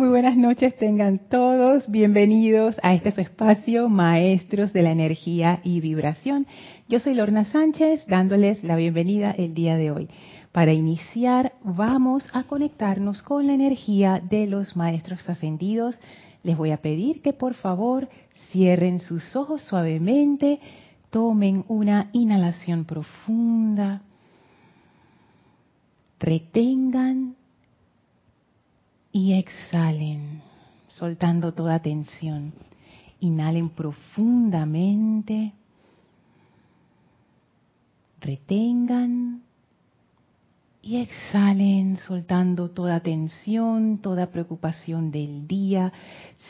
Muy buenas noches tengan todos, bienvenidos a este su espacio, Maestros de la Energía y Vibración. Yo soy Lorna Sánchez, dándoles la bienvenida el día de hoy. Para iniciar, vamos a conectarnos con la energía de los Maestros Ascendidos. Les voy a pedir que por favor cierren sus ojos suavemente, tomen una inhalación profunda, retengan y exhalen, soltando toda tensión. Inhalen profundamente, retengan y exhalen, soltando toda tensión, toda preocupación del día.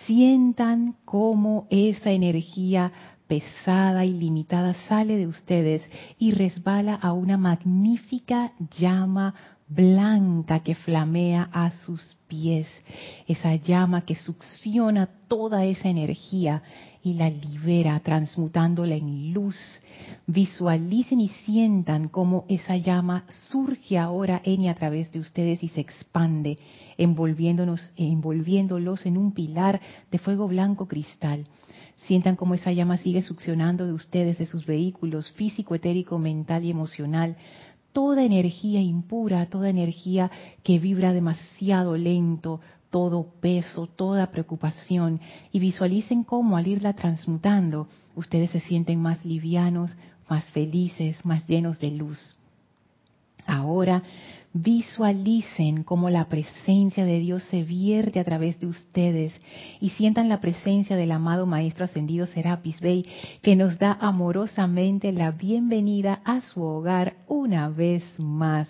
Sientan cómo esa energía pesada y limitada sale de ustedes y resbala a una magnífica llama blanca que flamea a sus pies, esa llama que succiona toda esa energía y la libera, transmutándola en luz. Visualicen y sientan cómo esa llama surge ahora en y a través de ustedes y se expande, envolviéndonos, envolviéndolos en un pilar de fuego blanco cristal. Sientan cómo esa llama sigue succionando de ustedes, de sus vehículos físico, etérico, mental y emocional, toda energía impura, toda energía que vibra demasiado lento, todo peso, toda preocupación, y visualicen cómo al irla transmutando, ustedes se sienten más livianos, más felices, más llenos de luz. Ahora Visualicen cómo la presencia de Dios se vierte a través de ustedes y sientan la presencia del amado Maestro Ascendido Serapis Bey, que nos da amorosamente la bienvenida a su hogar una vez más.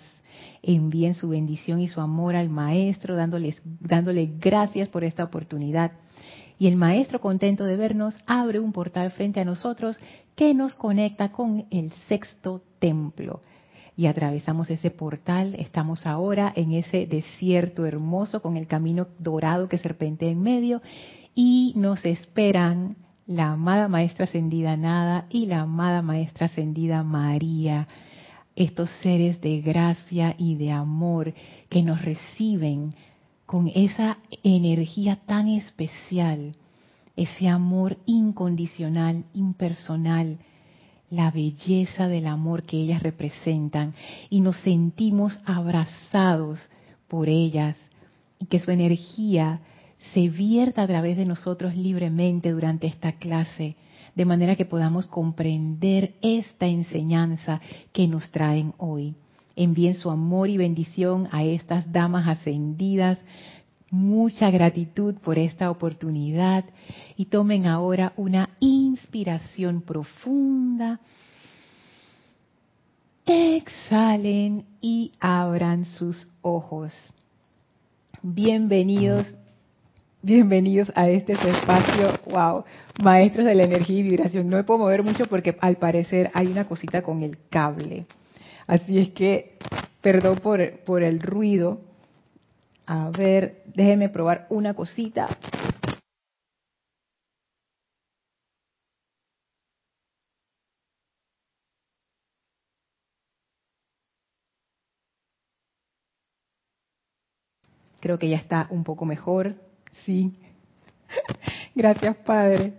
Envíen su bendición y su amor al Maestro, dándoles, dándole gracias por esta oportunidad. Y el Maestro, contento de vernos, abre un portal frente a nosotros que nos conecta con el sexto templo y atravesamos ese portal. Estamos ahora en ese desierto hermoso con el camino dorado que serpentea en medio y nos esperan la amada Maestra Ascendida Nada y la amada Maestra Ascendida María, estos seres de gracia y de amor que nos reciben con esa energía tan especial, ese amor incondicional, impersonal, la belleza del amor que ellas representan y nos sentimos abrazados por ellas y que su energía se vierta a través de nosotros libremente durante esta clase, de manera que podamos comprender esta enseñanza que nos traen hoy. Envíen su amor y bendición a estas damas ascendidas, mucha gratitud por esta oportunidad y tomen ahora una inspiración profunda. Exhalen y abran sus ojos. Bienvenidos, bienvenidos a este espacio. Wow, maestros de la energía y vibración. No me puedo mover mucho porque al parecer hay una cosita con el cable. Así es que, perdón por, por el ruido a ver, déjenme probar una cosita. Creo que ya está un poco mejor. Sí. Gracias, Padre.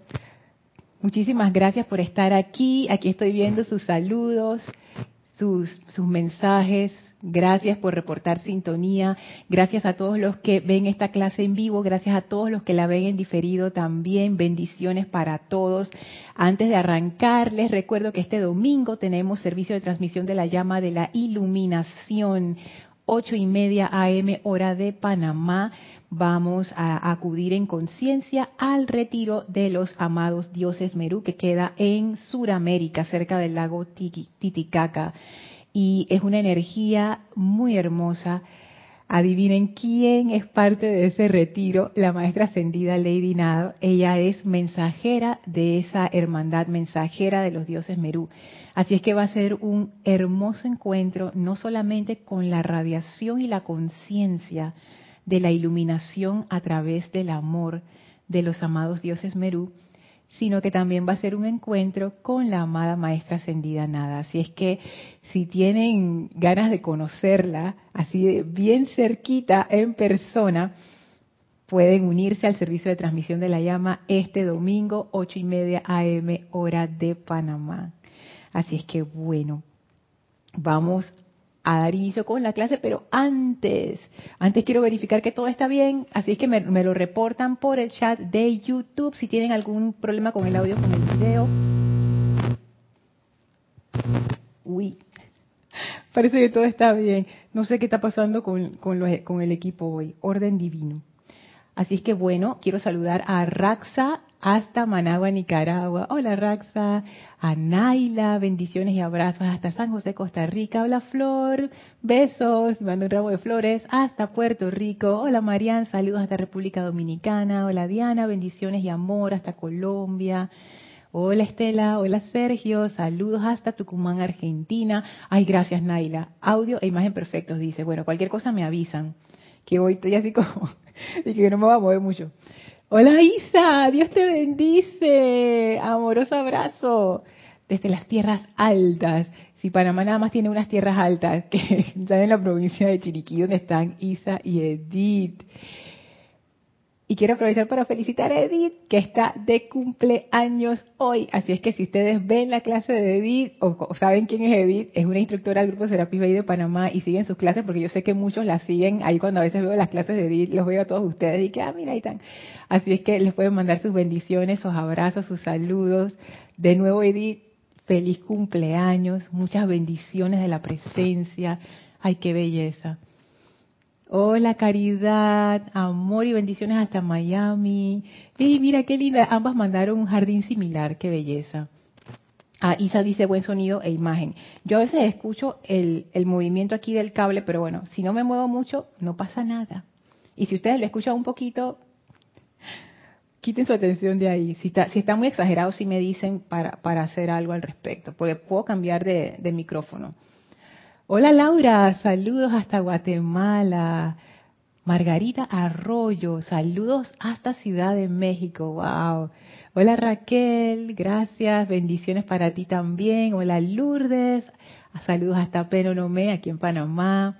Muchísimas gracias por estar aquí. Aquí estoy viendo sus saludos, sus, sus mensajes, Gracias por reportar sintonía. Gracias a todos los que ven esta clase en vivo. Gracias a todos los que la ven en diferido también. Bendiciones para todos. Antes de arrancar, les recuerdo que este domingo tenemos servicio de transmisión de la llama de la iluminación. Ocho y media AM hora de Panamá. Vamos a acudir en conciencia al retiro de los amados dioses Merú que queda en Suramérica, cerca del lago Titicaca y es una energía muy hermosa. Adivinen quién es parte de ese retiro, la maestra ascendida Lady Nado. Ella es mensajera de esa hermandad, mensajera de los dioses Merú. Así es que va a ser un hermoso encuentro, no solamente con la radiación y la conciencia de la iluminación a través del amor de los amados dioses Merú, sino que también va a ser un encuentro con la amada maestra ascendida Nada. Así es que si tienen ganas de conocerla, así bien cerquita, en persona, pueden unirse al servicio de transmisión de la llama este domingo, ocho y media AM, hora de Panamá. Así es que bueno, vamos a dar inicio con la clase, pero antes, antes quiero verificar que todo está bien, así que me, lo reportan por el chat de YouTube si tienen algún problema con el audio, con el video. Uy, parece que todo está bien. No sé qué está pasando con, con el equipo hoy. Orden divino. Así es que bueno, quiero saludar a Raxa hasta Managua, Nicaragua. Hola Raxa, a Naila, bendiciones y abrazos hasta San José, Costa Rica. Hola Flor, besos, me mando un ramo de flores hasta Puerto Rico. Hola Marian, saludos hasta República Dominicana. Hola Diana, bendiciones y amor hasta Colombia. Hola Estela, hola Sergio, saludos hasta Tucumán, Argentina. Ay, gracias Naila. Audio e imagen perfectos, dice. Bueno, cualquier cosa me avisan, que hoy estoy así como y que no me va a mover mucho. Hola Isa, Dios te bendice. Amoroso abrazo desde las tierras altas. Si Panamá nada más tiene unas tierras altas, que están en la provincia de Chiriquí, donde están Isa y Edith. Y quiero aprovechar para felicitar a Edith, que está de cumpleaños hoy. Así es que si ustedes ven la clase de Edith o, saben quién es Edith, es una instructora del Grupo Serapis Bay de Panamá y siguen sus clases, porque yo sé que muchos la siguen. Ahí cuando a veces veo las clases de Edith, los veo a todos ustedes y que, ah, mira, ahí están. Así es que les pueden mandar sus bendiciones, sus abrazos, sus saludos. De nuevo, Edith, feliz cumpleaños, muchas bendiciones de la presencia. Ay, qué belleza. Hola, caridad, amor y bendiciones hasta Miami. Y mira qué linda, ambas mandaron un jardín similar, qué belleza. Ah, Isa dice buen sonido e imagen. Yo a veces escucho el, movimiento aquí del cable, pero bueno, si no me muevo mucho, no pasa nada. Y si ustedes lo escuchan un poquito, quiten su atención de ahí. Si está, si está muy exagerado, sí me dicen para, para hacer algo al respecto, porque puedo cambiar de, de micrófono. Hola Laura, saludos hasta Guatemala. Margarita Arroyo, saludos hasta Ciudad de México. Wow. Hola Raquel, gracias, bendiciones para ti también. Hola Lourdes, saludos hasta Penonomé, aquí en Panamá.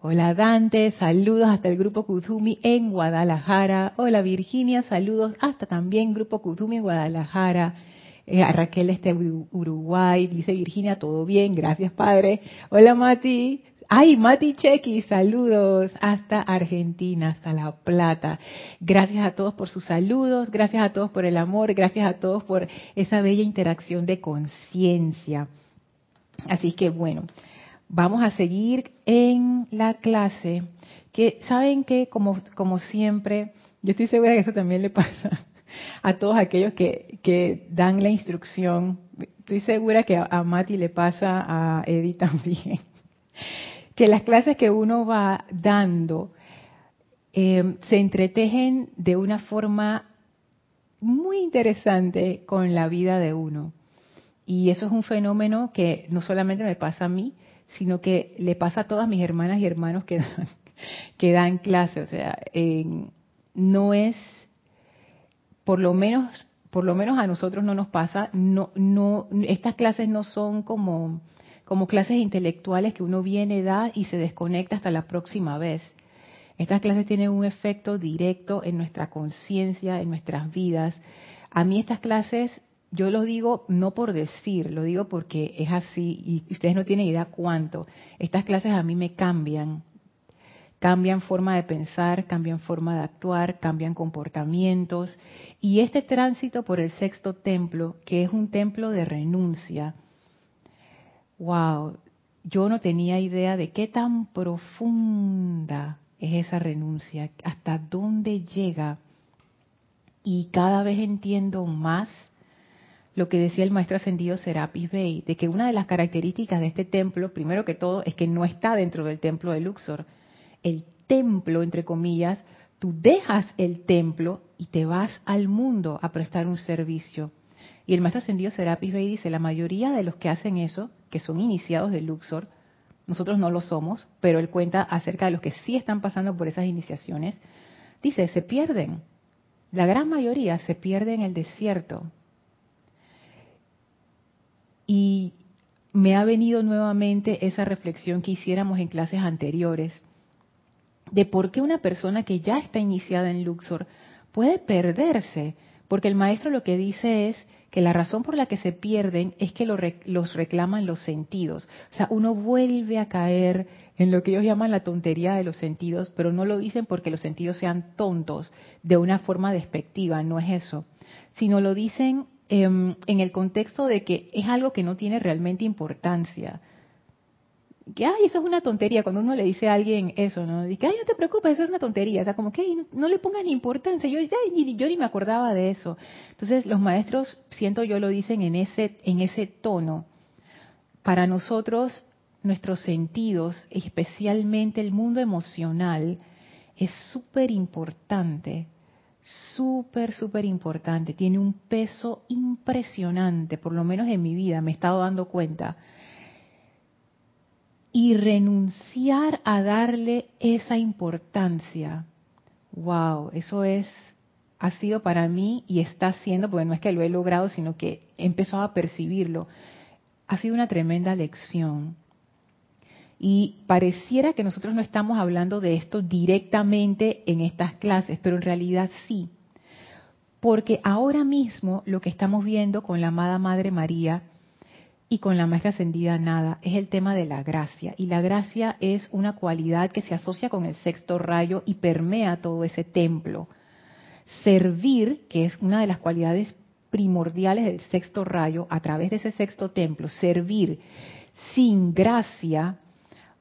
Hola Dante, saludos hasta el grupo Kuzumi en Guadalajara. Hola Virginia, saludos hasta también grupo Kuzumi en Guadalajara. Eh, a Raquel este Uruguay, dice Virginia, todo bien, gracias padre. Hola Mati, ay Mati Chequi, saludos hasta Argentina, hasta La Plata. Gracias a todos por sus saludos, gracias a todos por el amor, gracias a todos por esa bella interacción de conciencia. Así que bueno, vamos a seguir en la clase, que saben que como, como siempre, yo estoy segura que eso también le pasa a todos aquellos que, dan la instrucción. Estoy segura que a, Mati le pasa, a Eddie también, que las clases que uno va dando eh, se entretejen de una forma muy interesante con la vida de uno. Y eso es un fenómeno que no solamente me pasa a mí, sino que le pasa a todas mis hermanas y hermanos que dan, que dan clase. O sea, no es por lo menos por lo menos a nosotros no nos pasa, no, no, estas clases no son como, como clases intelectuales que uno viene, da y se desconecta hasta la próxima vez. Estas clases tienen un efecto directo en nuestra conciencia, en nuestras vidas. A mí estas clases, yo lo digo no por decir, lo digo porque es así y ustedes no tienen idea cuánto. Estas clases a mí me cambian, cambian forma de pensar, cambian forma de actuar, cambian comportamientos. Y este tránsito por el sexto templo, que es un templo de renuncia, wow, yo no tenía idea de qué tan profunda es esa renuncia, hasta dónde llega. Y cada vez entiendo más lo que decía el maestro ascendido Serapis Bey, de que una de las características de este templo, primero que todo, es que no está dentro del templo de Luxor, el templo, entre comillas, tú dejas el templo y te vas al mundo a prestar un servicio. Y el maestro ascendido Serapis Bey dice, la mayoría de los que hacen eso, que son iniciados de Luxor, nosotros no lo somos, pero él cuenta acerca de los que sí están pasando por esas iniciaciones, dice, se pierden. La gran mayoría se pierde en el desierto. Y me ha venido nuevamente esa reflexión que hiciéramos en clases anteriores de por qué una persona que ya está iniciada en Luxor puede perderse, porque el maestro lo que dice es que la razón por la que se pierden es que los reclaman los sentidos. O sea, uno vuelve a caer en lo que ellos llaman la tontería de los sentidos, pero no lo dicen porque los sentidos sean tontos de una forma despectiva, no es eso, sino lo dicen em, en el contexto de que es algo que no tiene realmente importancia que, ay, eso es una tontería, cuando uno le dice a alguien eso, ¿no? Dice, ay, no te preocupes, eso es una tontería, o sea, como que no, le pongas ni importancia, yo, yo ni me acordaba de eso. Entonces, los maestros, siento yo, lo dicen en ese, en ese tono. Para nosotros, nuestros sentidos, especialmente el mundo emocional, es súper importante, súper, súper importante, tiene un peso impresionante, por lo menos en mi vida, me he estado dando cuenta y renunciar a darle esa importancia. Wow, eso es ha sido para mí y está siendo, porque no es que lo he logrado, sino que he empezado a percibirlo. Ha sido una tremenda lección. Y pareciera que nosotros no estamos hablando de esto directamente en estas clases, pero en realidad sí. Porque ahora mismo lo que estamos viendo con la amada Madre María y con la maestra ascendida nada, es el tema de la gracia. Y la gracia es una cualidad que se asocia con el sexto rayo y permea todo ese templo. Servir, que es una de las cualidades primordiales del sexto rayo, a través de ese sexto templo, servir sin gracia,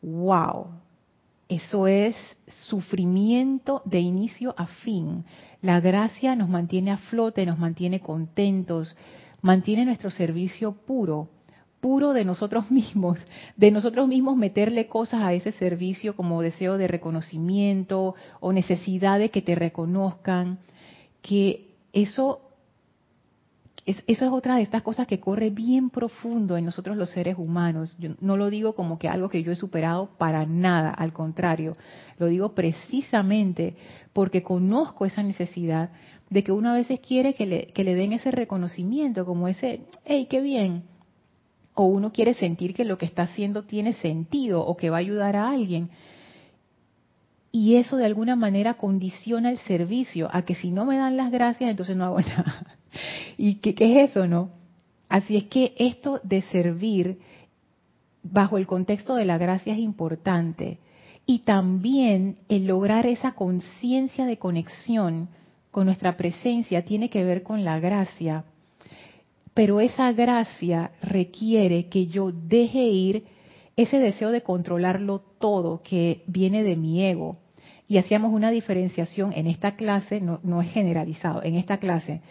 wow, eso es sufrimiento de inicio a fin. La gracia nos mantiene a flote, nos mantiene contentos, mantiene nuestro servicio puro puro de nosotros mismos, de nosotros mismos meterle cosas a ese servicio como deseo de reconocimiento o necesidad de que te reconozcan, que eso eso es otra de estas cosas que corre bien profundo en nosotros los seres humanos. Yo no lo digo como que algo que yo he superado para nada, al contrario, lo digo precisamente porque conozco esa necesidad de que uno a veces quiere que le, que le den ese reconocimiento, como ese, hey, qué bien, o uno quiere sentir que lo que está haciendo tiene sentido o que va a ayudar a alguien. Y eso de alguna manera condiciona el servicio a que si no me dan las gracias, entonces no hago nada. ¿Y qué, es eso, no? Así es que esto de servir bajo el contexto de la gracia es importante. Y también el lograr esa conciencia de conexión con nuestra presencia tiene que ver con la gracia pero esa gracia requiere que yo deje ir ese deseo de controlarlo todo que viene de mi ego. Y hacíamos una diferenciación en esta clase, no, es generalizado, en esta clase,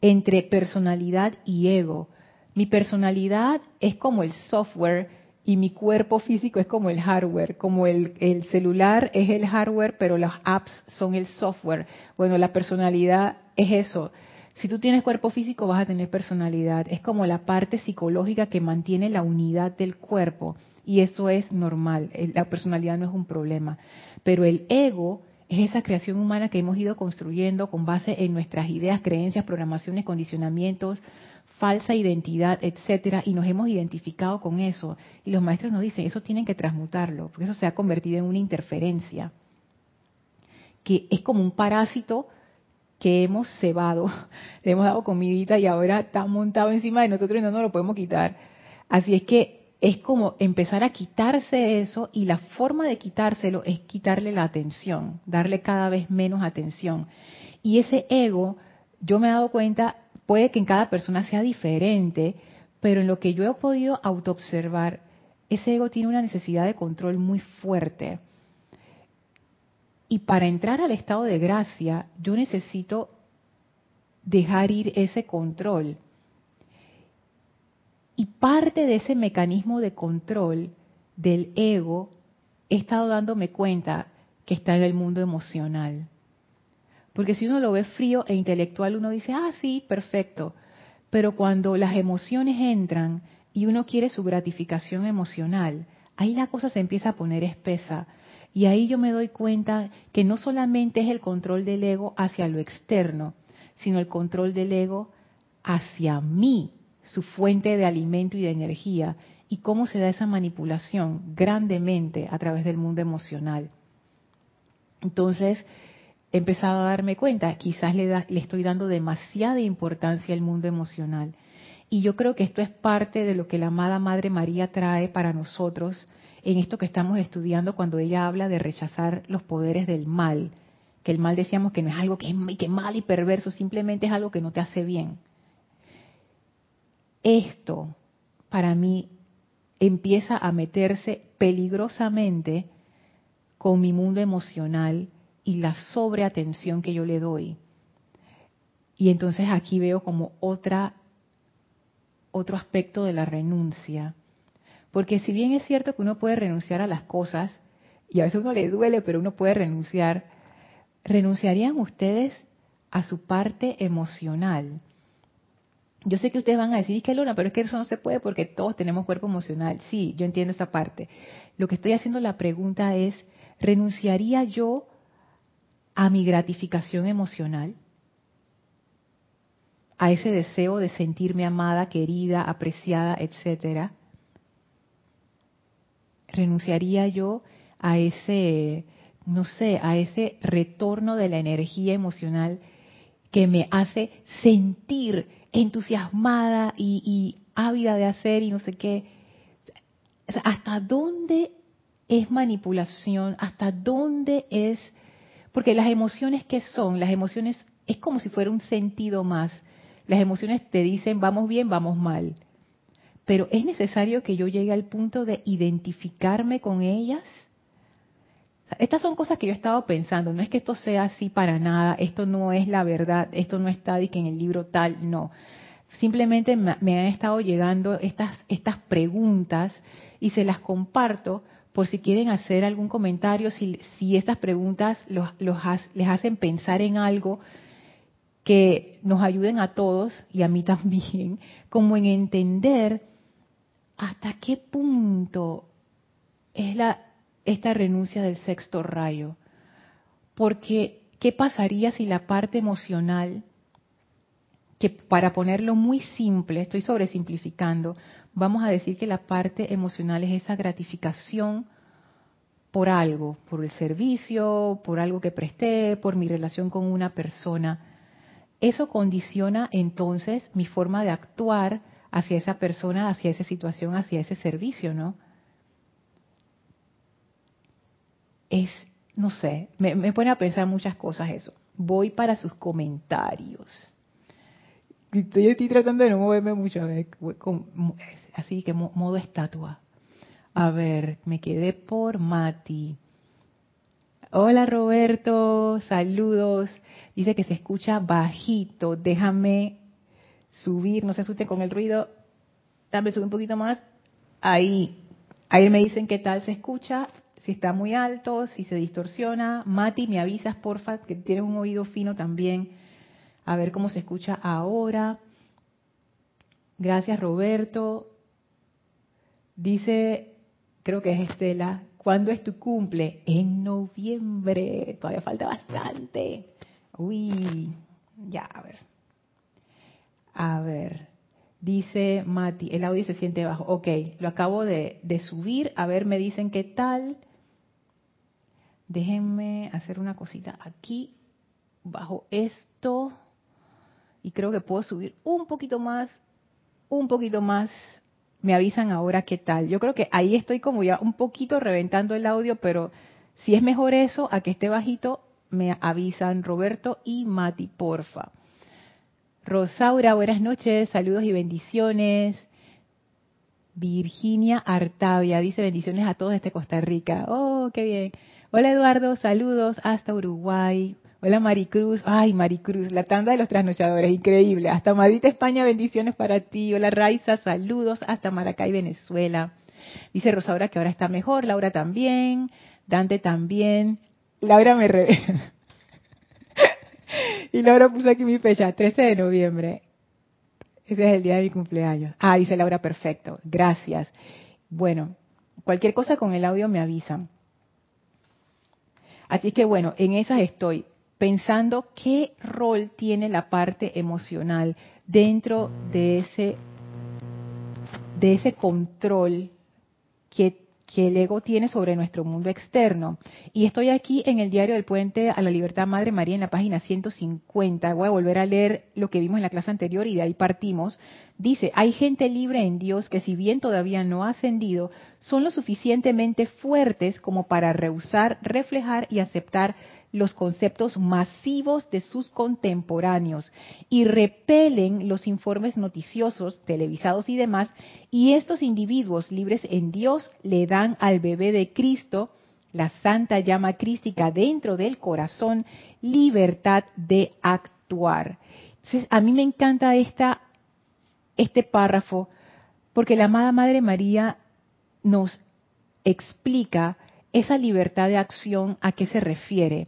entre personalidad y ego. Mi personalidad es como el software y mi cuerpo físico es como el hardware, como el, el, celular es el hardware, pero las apps son el software. Bueno, la personalidad es eso. Si tú tienes cuerpo físico vas a tener personalidad. Es como la parte psicológica que mantiene la unidad del cuerpo y eso es normal. La personalidad no es un problema. Pero el ego es esa creación humana que hemos ido construyendo con base en nuestras ideas, creencias, programaciones, condicionamientos, falsa identidad, etcétera, y nos hemos identificado con eso. Y los maestros nos dicen, eso tienen que transmutarlo, porque eso se ha convertido en una interferencia, que es como un parásito que hemos cebado, le hemos dado comidita y ahora está montado encima de nosotros y no nos lo podemos quitar. Así es que es como empezar a quitarse eso y la forma de quitárselo es quitarle la atención, darle cada vez menos atención. Y ese ego, yo me he dado cuenta, puede que en cada persona sea diferente, pero en lo que yo he podido autoobservar, ese ego tiene una necesidad de control muy fuerte y para entrar al estado de gracia, yo necesito dejar ir ese control. Y parte de ese mecanismo de control del ego, he estado dándome cuenta que está en el mundo emocional. Porque si uno lo ve frío e intelectual, uno dice, ah, sí, perfecto. Pero cuando las emociones entran y uno quiere su gratificación emocional, ahí la cosa se empieza a poner espesa y ahí yo me doy cuenta que no solamente es el control del ego hacia lo externo, sino el control del ego hacia mí, su fuente de alimento y de energía, y cómo se da esa manipulación grandemente a través del mundo emocional. Entonces, he empezado a darme cuenta, quizás le, le estoy dando demasiada importancia al mundo emocional. Y yo creo que esto es parte de lo que la amada Madre María trae para nosotros en esto que estamos estudiando cuando ella habla de rechazar los poderes del mal. Que el mal decíamos que no es algo que es mal y perverso, simplemente es algo que no te hace bien. Esto, para mí, empieza a meterse peligrosamente con mi mundo emocional y la sobreatención que yo le doy. Y entonces aquí veo como otra otro aspecto de la renuncia. Porque si bien es cierto que uno puede renunciar a las cosas, y a veces uno le duele, pero uno puede renunciar, ¿renunciarían ustedes a su parte emocional? Yo sé que ustedes van a decir, que Luna, pero es que eso no se puede porque todos tenemos cuerpo emocional. Sí, yo entiendo esa parte. Lo que estoy haciendo la pregunta es, ¿renunciaría yo a mi gratificación emocional? a ese deseo de sentirme amada, querida, apreciada, etcétera, renunciaría yo a ese, no sé, a ese retorno de la energía emocional que me hace sentir entusiasmada y, ávida de hacer y no sé qué. ¿Hasta dónde es manipulación? ¿Hasta dónde es? Porque las emociones que son, las emociones es como si fuera un sentido más. Las emociones te dicen vamos bien, vamos mal. Pero es necesario que yo llegue al punto de identificarme con ellas. Estas son cosas que yo he estado pensando. No es que esto sea así para nada. Esto no es la verdad. Esto no está que en el libro tal. No. Simplemente me, han estado llegando estas, estas preguntas y se las comparto por si quieren hacer algún comentario, si, si estas preguntas los, los, les hacen pensar en algo que nos ayuden a todos y a mí también, como en entender hasta qué punto es la, esta renuncia del sexto rayo. Porque, ¿qué pasaría si la parte emocional, que para ponerlo muy simple, estoy sobresimplificando, vamos a decir que la parte emocional es esa gratificación por algo, por el servicio, por algo que presté, por mi relación con una persona eso condiciona entonces mi forma de actuar hacia esa persona, hacia esa situación, hacia ese servicio, ¿no? Es, no sé, me, pone a pensar muchas cosas eso. Voy para sus comentarios. Estoy, estoy tratando de no moverme mucho, a ver, así que modo estatua. A ver, me quedé por Mati. Hola Roberto, saludos. Dice que se escucha bajito. Déjame subir, no se asusten con el ruido. Dame subir un poquito más. Ahí. Ahí me dicen qué tal se escucha, si está muy alto, si se distorsiona. Mati, me avisas, porfa, que tienes un oído fino también. A ver cómo se escucha ahora. Gracias, Roberto. Dice, creo que es Estela, ¿Cuándo es tu cumple? En noviembre. Todavía falta bastante. Uy, ya, a ver. A ver. Dice Mati, el audio se siente bajo. Ok, lo acabo de, de subir. A ver, me dicen qué tal. Déjenme hacer una cosita aquí, bajo esto. Y creo que puedo subir un poquito más, un poquito más me avisan ahora qué tal. Yo creo que ahí estoy como ya un poquito reventando el audio, pero si es mejor eso a que esté bajito, me avisan Roberto y Mati, porfa. Rosaura, buenas noches, saludos y bendiciones. Virginia Artavia dice bendiciones a todos desde Costa Rica. Oh, qué bien. Hola Eduardo, saludos hasta Uruguay. Hola Maricruz, ay Maricruz, la tanda de los trasnochadores, increíble. Hasta Madrid, España, bendiciones para ti. Hola Raiza, saludos hasta Maracay, Venezuela. Dice Rosaura que ahora está mejor, Laura también, Dante también. Laura me re... y Laura puso aquí mi fecha, 13 de noviembre. Ese es el día de mi cumpleaños. Ah, dice Laura, perfecto, gracias. Bueno, cualquier cosa con el audio me avisan. Así que bueno, en esas estoy pensando qué rol tiene la parte emocional dentro de ese de ese control que, que el ego tiene sobre nuestro mundo externo. Y estoy aquí en el diario del puente a la libertad Madre María en la página 150. Voy a volver a leer lo que vimos en la clase anterior y de ahí partimos. Dice, hay gente libre en Dios que si bien todavía no ha ascendido, son lo suficientemente fuertes como para rehusar, reflejar y aceptar los conceptos masivos de sus contemporáneos y repelen los informes noticiosos, televisados y demás, y estos individuos libres en Dios le dan al bebé de Cristo, la santa llama crística dentro del corazón, libertad de actuar. Entonces, a mí me encanta esta, este párrafo porque la amada Madre María nos explica esa libertad de acción a qué se refiere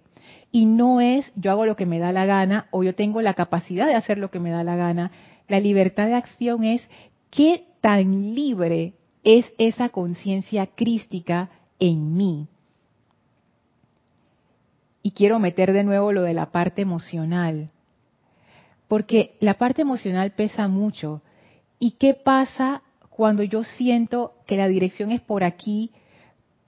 y no es yo hago lo que me da la gana o yo tengo la capacidad de hacer lo que me da la gana. La libertad de acción es qué tan libre es esa conciencia crística en mí. Y quiero meter de nuevo lo de la parte emocional, porque la parte emocional pesa mucho. ¿Y qué pasa cuando yo siento que la dirección es por aquí,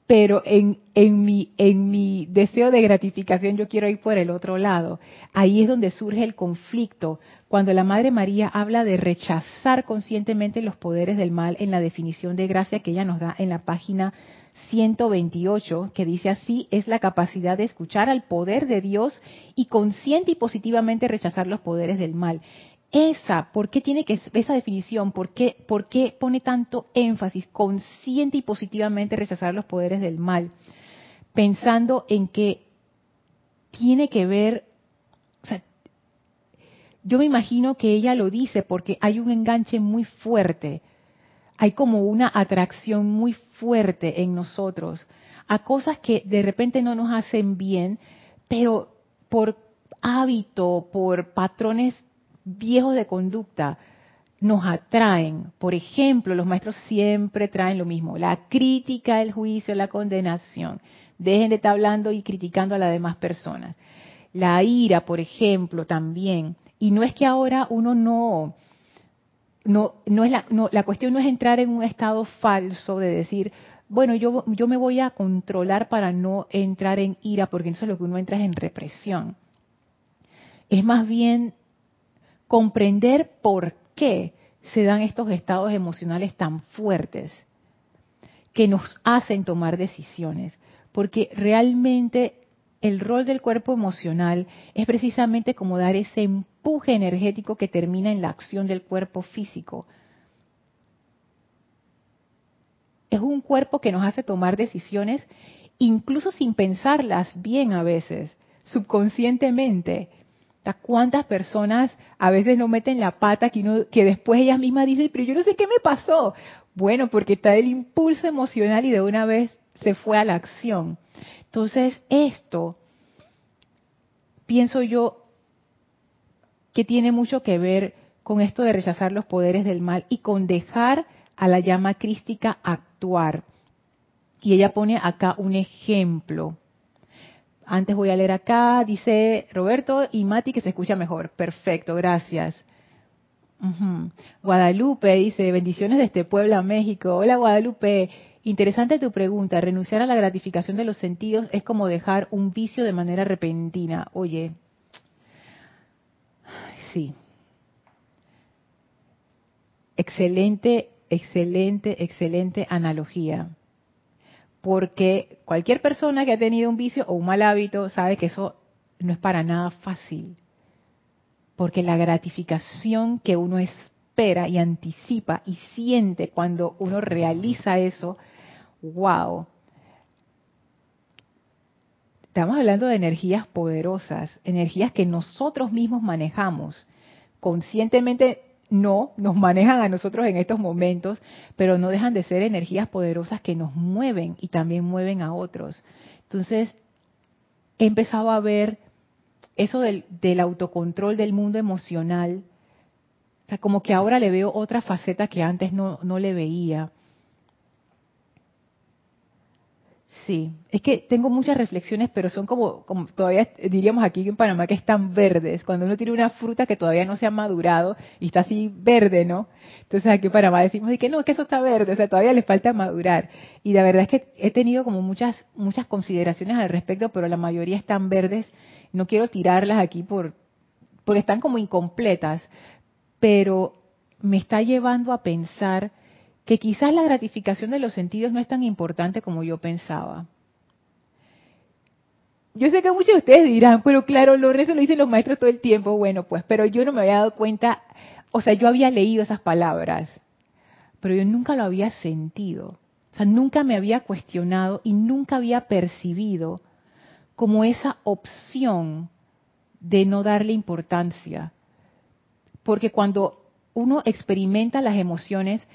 pero en, en, mi, en mi deseo de gratificación yo quiero ir por el otro lado. Ahí es donde surge el conflicto, cuando la Madre María habla de rechazar conscientemente los poderes del mal en la definición de gracia que ella nos da en la página 128, que dice así, es la capacidad de escuchar al poder de Dios y consciente y positivamente rechazar los poderes del mal. Esa, ¿por qué tiene que esa definición? ¿Por qué, ¿Por qué pone tanto énfasis consciente y positivamente rechazar los poderes del mal? Pensando en que tiene que ver, o sea, yo me imagino que ella lo dice porque hay un enganche muy fuerte, hay como una atracción muy fuerte en nosotros a cosas que de repente no nos hacen bien, pero por hábito, por patrones viejos de conducta nos atraen. Por ejemplo, los maestros siempre traen lo mismo, la crítica, el juicio, la condenación. Dejen de estar hablando y criticando a las demás personas. La ira, por ejemplo, también. Y no es que ahora uno no, no, no es la, no, la cuestión no es entrar en un estado falso de decir, bueno, yo, yo me voy a controlar para no entrar en ira, porque eso es lo que uno entra es en represión. Es más bien comprender por qué se dan estos estados emocionales tan fuertes que nos hacen tomar decisiones. Porque realmente el rol del cuerpo emocional es precisamente como dar ese empuje energético que termina en la acción del cuerpo físico. Es un cuerpo que nos hace tomar decisiones incluso sin pensarlas bien a veces, subconscientemente. ¿Cuántas personas a veces no meten la pata que, después ellas mismas dicen, pero yo no sé qué me pasó? Bueno, porque está el impulso emocional y de una vez se fue a la acción. Entonces, esto, pienso yo, que tiene mucho que ver con esto de rechazar los poderes del mal y con dejar a la llama crística actuar. Y ella pone acá un ejemplo. Antes voy a leer acá, dice Roberto y Mati que se escucha mejor. Perfecto, gracias. Guadalupe dice, bendiciones desde Puebla, México. Hola Guadalupe, interesante tu pregunta. Renunciar a la gratificación de los sentidos es como dejar un vicio de manera repentina. Oye, sí. Excelente, excelente, excelente analogía porque cualquier persona que ha tenido un vicio o un mal hábito sabe que eso no es para nada fácil, porque la gratificación que uno espera y anticipa y siente cuando uno realiza eso, wow. Estamos hablando de energías poderosas, energías que nosotros mismos manejamos. Conscientemente no, nos manejan a nosotros en estos momentos, pero no dejan de ser energías poderosas que nos mueven y también mueven a otros. Entonces, he empezado a ver eso del, autocontrol del mundo emocional, o sea, como que ahora le veo otra faceta que antes no, no le veía. Sí, es que tengo muchas reflexiones, pero son como, como todavía diríamos aquí en Panamá que están verdes. Cuando uno tiene una fruta que todavía no se ha madurado y está así verde, ¿no? Entonces aquí en Panamá decimos que no, que eso está verde, o sea, todavía le falta madurar. Y la verdad es que he tenido como muchas muchas consideraciones al respecto, pero la mayoría están verdes. No quiero tirarlas aquí por porque están como incompletas, pero me está llevando a pensar que quizás la gratificación de los sentidos no es tan importante como yo pensaba. Yo sé que muchos de ustedes dirán, pero claro, lo, eso lo dicen los maestros todo el tiempo. Bueno, pues, pero yo no me había dado cuenta, o sea, yo había leído esas palabras, pero yo nunca lo había sentido. O sea, nunca me había cuestionado y nunca había percibido como esa opción de no darle importancia. Porque cuando uno experimenta las emociones,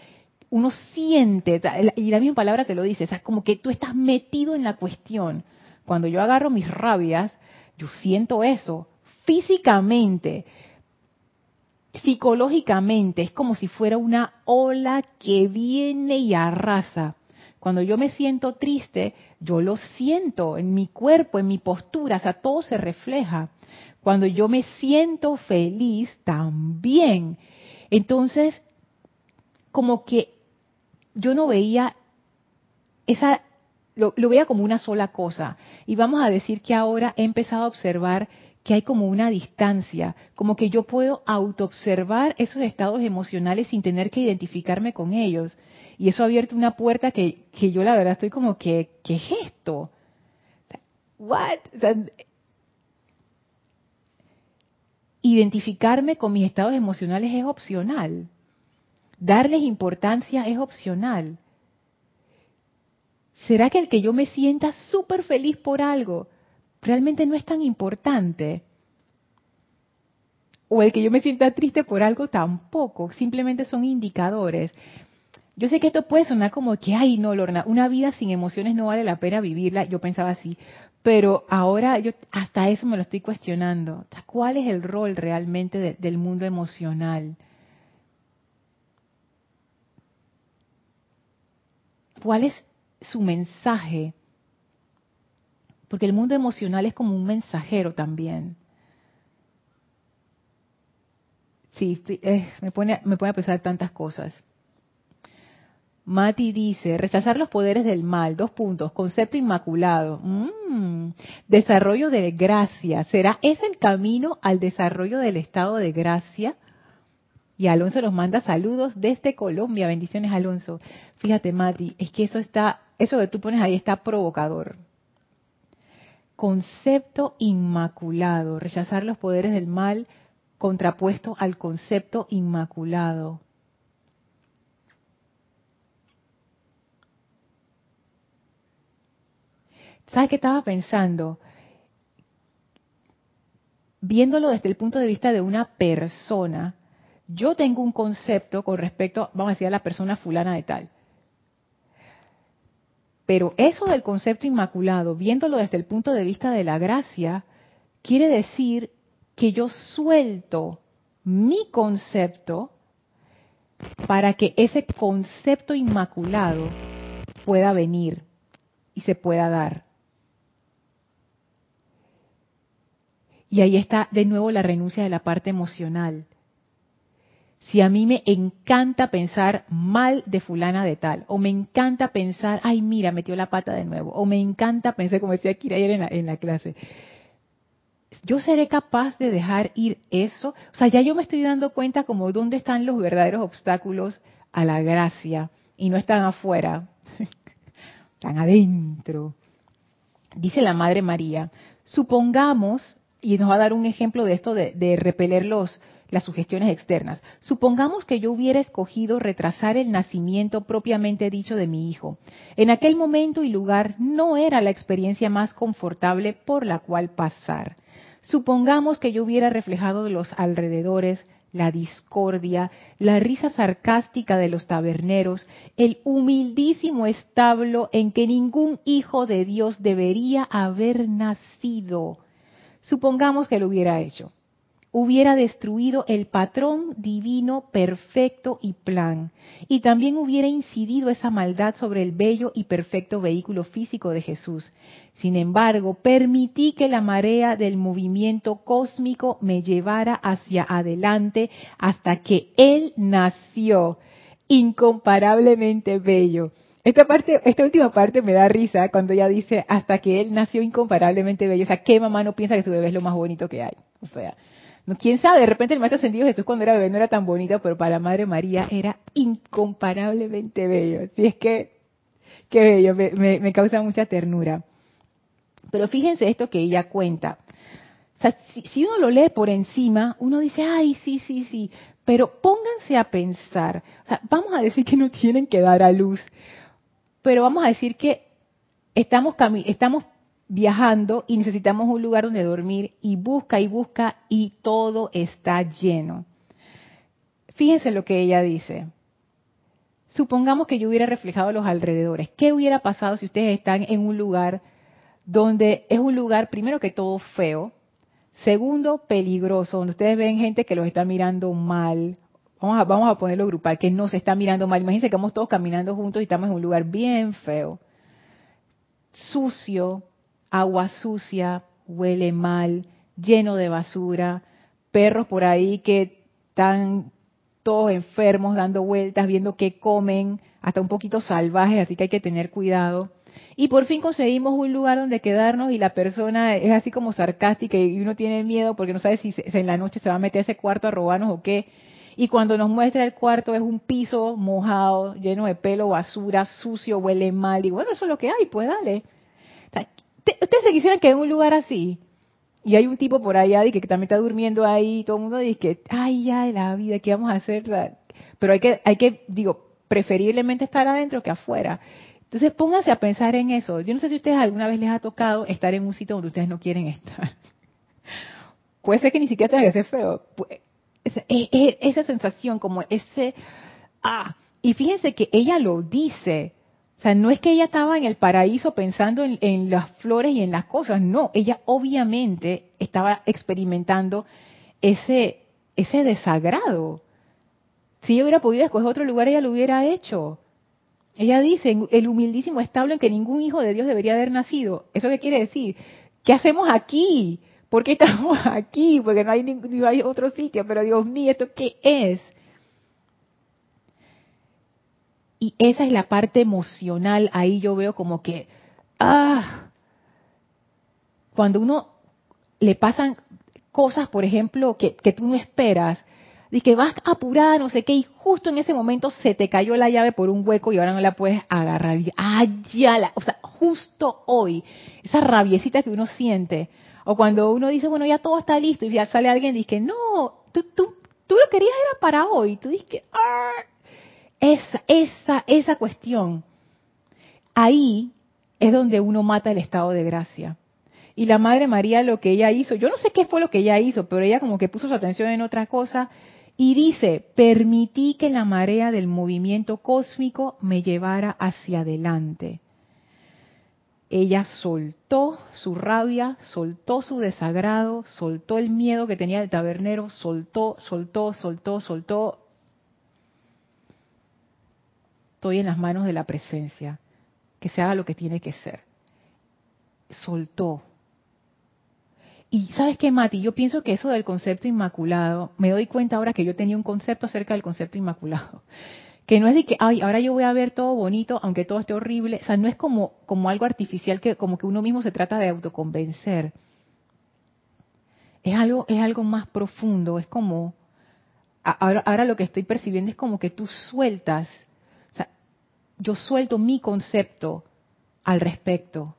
uno siente, y la misma palabra te lo dice, es como que tú estás metido en la cuestión. Cuando yo agarro mis rabias, yo siento eso físicamente, psicológicamente, es como si fuera una ola que viene y arrasa. Cuando yo me siento triste, yo lo siento en mi cuerpo, en mi postura, o sea, todo se refleja. Cuando yo me siento feliz, también. Entonces, como que yo no veía esa, lo, veía como una sola cosa. Y vamos a decir que ahora he empezado a observar que hay como una distancia, como que yo puedo autoobservar esos estados emocionales sin tener que identificarme con ellos. Y eso ha abierto una puerta que, que yo la verdad estoy como que, ¿qué es esto? What? identificarme con mis estados emocionales es opcional. Darles importancia es opcional. ¿Será que el que yo me sienta súper feliz por algo realmente no es tan importante? O el que yo me sienta triste por algo tampoco, simplemente son indicadores. Yo sé que esto puede sonar como que, ay, no, Lorna, una vida sin emociones no vale la pena vivirla. Yo pensaba así, pero ahora yo hasta eso me lo estoy cuestionando. ¿Cuál es el rol realmente del mundo emocional? ¿Cuál es su mensaje? Porque el mundo emocional es como un mensajero también. Sí, me, pone, me pone a pensar tantas cosas. Mati dice, rechazar los poderes del mal, dos puntos, concepto inmaculado, mm, desarrollo de gracia, ¿será ese el camino al desarrollo del estado de gracia? Y Alonso nos manda saludos desde Colombia. Bendiciones, Alonso. Fíjate, Mati, es que eso está, eso que tú pones ahí está provocador. Concepto inmaculado, rechazar los poderes del mal contrapuesto al concepto inmaculado. ¿Sabes qué estaba pensando? Viéndolo desde el punto de vista de una persona, yo tengo un concepto con respecto, vamos a decir, a la persona fulana de tal. Pero eso del concepto inmaculado, viéndolo desde el punto de vista de la gracia, quiere decir que yo suelto mi concepto para que ese concepto inmaculado pueda venir y se pueda dar. Y ahí está de nuevo la renuncia de la parte emocional si a mí me encanta pensar mal de fulana de tal, o me encanta pensar, ay, mira, metió la pata de nuevo, o me encanta pensar, como decía Kira ayer en la, en la clase, yo seré capaz de dejar ir eso. O sea, ya yo me estoy dando cuenta como dónde están los verdaderos obstáculos a la gracia, y no están afuera, están adentro. Dice la Madre María, supongamos, y nos va a dar un ejemplo de esto de, de repeler los, las sugestiones externas. Supongamos que yo hubiera escogido retrasar el nacimiento propiamente dicho de mi hijo. En aquel momento y lugar no era la experiencia más confortable por la cual pasar. Supongamos que yo hubiera reflejado los alrededores la discordia, la risa sarcástica de los taberneros, el humildísimo establo en que ningún hijo de Dios debería haber nacido. Supongamos que lo hubiera hecho hubiera destruido el patrón divino perfecto y plan, y también hubiera incidido esa maldad sobre el bello y perfecto vehículo físico de Jesús. Sin embargo, permití que la marea del movimiento cósmico me llevara hacia adelante hasta que Él nació, incomparablemente bello. Esta parte, esta última parte me da risa cuando ella dice hasta que Él nació incomparablemente bello. O sea, ¿qué mamá no piensa que su bebé es lo más bonito que hay? O sea, quién sabe, de repente el maestro ascendido Jesús cuando era bebé no era tan bonito, pero para la Madre María era incomparablemente bello. Así es que, qué bello, me, causa mucha ternura. Pero fíjense esto que ella cuenta. O sea, si, uno lo lee por encima, uno dice, ay, sí, sí, sí, pero pónganse a pensar. O sea, vamos a decir que no tienen que dar a luz, pero vamos a decir que estamos, estamos viajando y necesitamos un lugar donde dormir y busca y busca y todo está lleno. Fíjense lo que ella dice. Supongamos que yo hubiera reflejado los alrededores. ¿Qué hubiera pasado si ustedes están en un lugar donde es un lugar, primero que todo, feo, segundo, peligroso, donde ustedes ven gente que los está mirando mal? Vamos a, vamos a ponerlo grupal, que no se está mirando mal. Imagínense que estamos todos caminando juntos y estamos en un lugar bien feo, sucio, agua sucia, huele mal, lleno de basura, perros por ahí que están todos enfermos dando vueltas, viendo qué comen, hasta un poquito salvajes, así que hay que tener cuidado. Y por fin conseguimos un lugar donde quedarnos y la persona es así como sarcástica y uno tiene miedo porque no sabe si en la noche se va a meter a ese cuarto a robarnos o qué. Y cuando nos muestra el cuarto es un piso mojado, lleno de pelo, basura, sucio, huele mal. Y bueno, eso es lo que hay, pues dale. ¿Ustedes se quisieran que en un lugar así? Y hay un tipo por allá que también está durmiendo ahí, y todo el mundo dice que, ay, ya, la vida, ¿qué vamos a hacer? Pero hay que, hay que, digo, preferiblemente estar adentro que afuera. Entonces pónganse a pensar en eso. Yo no sé si a ustedes alguna vez les ha tocado estar en un sitio donde ustedes no quieren estar. Puede ser que ni siquiera tenga que ser feo. Esa sensación, como ese, ah, y fíjense que ella lo dice, o sea, no es que ella estaba en el paraíso pensando en, las flores y en las cosas, no, ella obviamente estaba experimentando ese, ese desagrado. Si ella hubiera podido escoger otro lugar, ella lo hubiera hecho. Ella dice, el humildísimo establo en que ningún hijo de Dios debería haber nacido. ¿Eso qué quiere decir? ¿Qué hacemos aquí? ¿Por qué estamos aquí? Porque no hay, no hay otro sitio. Pero Dios mío, ¿esto qué es? Y esa es la parte emocional, ahí yo veo como que, ah, cuando uno le pasan cosas, por ejemplo, que, que tú no esperas, de que vas apurada, no sé qué, y justo en ese momento se te cayó la llave por un hueco y ahora no la puedes agarrar. Y, ah, ya la, o sea, justo hoy, esa rabiecita que uno siente, o cuando uno dice, bueno, ya todo está listo, y ya sale alguien y dice, no, tú, tú, tú lo querías era para hoy, tú dices, ah, esa, esa, esa cuestión. Ahí es donde uno mata el estado de gracia. Y la Madre María lo que ella hizo, yo no sé qué fue lo que ella hizo, pero ella como que puso su atención en otra cosa y dice, permití que la marea del movimiento cósmico me llevara hacia adelante. Ella soltó su rabia, soltó su desagrado, soltó el miedo que tenía el tabernero, soltó, soltó, soltó, soltó, estoy en las manos de la presencia, que se haga lo que tiene que ser. Soltó. Y sabes qué, Mati, yo pienso que eso del concepto inmaculado, me doy cuenta ahora que yo tenía un concepto acerca del concepto inmaculado. Que no es de que, ay, ahora yo voy a ver todo bonito, aunque todo esté horrible. O sea, no es como, como algo artificial que como que uno mismo se trata de autoconvencer. Es algo, es algo más profundo, es como, ahora, ahora lo que estoy percibiendo es como que tú sueltas yo suelto mi concepto al respecto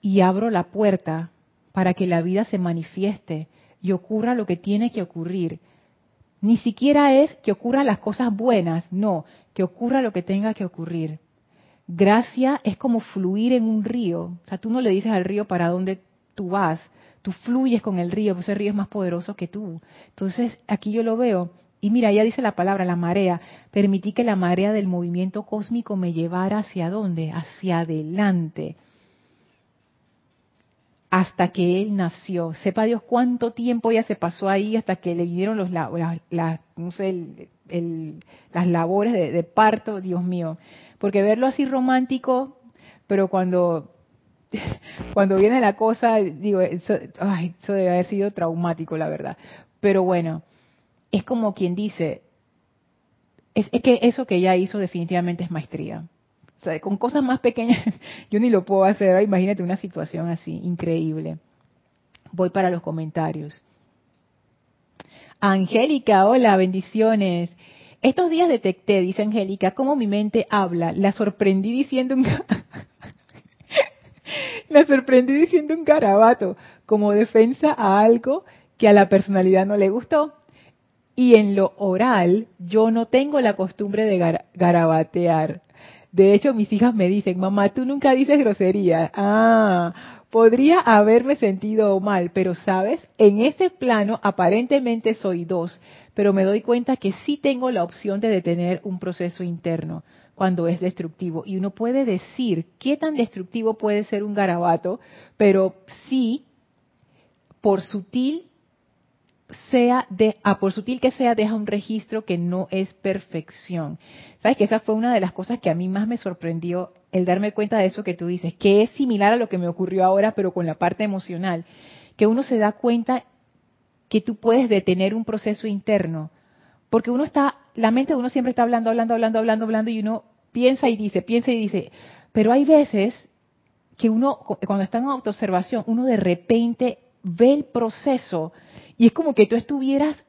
y abro la puerta para que la vida se manifieste y ocurra lo que tiene que ocurrir. Ni siquiera es que ocurran las cosas buenas, no, que ocurra lo que tenga que ocurrir. Gracia es como fluir en un río. O sea, tú no le dices al río para dónde tú vas, tú fluyes con el río, pues ese río es más poderoso que tú. Entonces, aquí yo lo veo, y mira, ya dice la palabra, la marea. Permití que la marea del movimiento cósmico me llevara hacia dónde? Hacia adelante. hasta que él nació. Sepa Dios cuánto tiempo ya se pasó ahí hasta que le vinieron las labores de, parto, Dios mío. Porque verlo así romántico, pero cuando, cuando viene la cosa, digo, eso, ay, eso debe haber sido traumático, la verdad. Pero bueno, es como quien dice, es, es que eso que ella hizo definitivamente es maestría con cosas más pequeñas yo ni lo puedo hacer. Imagínate una situación así, increíble. Voy para los comentarios. Angélica, hola, bendiciones. Estos días detecté, dice Angélica, cómo mi mente habla. La sorprendí diciendo un la sorprendí diciendo un garabato como defensa a algo que a la personalidad no le gustó. Y en lo oral, yo no tengo la costumbre de garabatear. De hecho, mis hijas me dicen, mamá, tú nunca dices grosería. Ah, podría haberme sentido mal, pero sabes, en ese plano aparentemente soy dos, pero me doy cuenta que sí tengo la opción de detener un proceso interno cuando es destructivo. Y uno puede decir qué tan destructivo puede ser un garabato, pero sí, por sutil sea de, a por sutil que sea, deja un registro que no es perfección. Sabes que esa fue una de las cosas que a mí más me sorprendió, el darme cuenta de eso que tú dices, que es similar a lo que me ocurrió ahora, pero con la parte emocional, que uno se da cuenta que tú puedes detener un proceso interno, porque uno está, la mente de uno siempre está hablando, hablando, hablando, hablando, hablando, y uno piensa y dice, piensa y dice, pero hay veces que uno, cuando está en autoobservación, uno de repente ve el proceso y es como que tú estuvieras,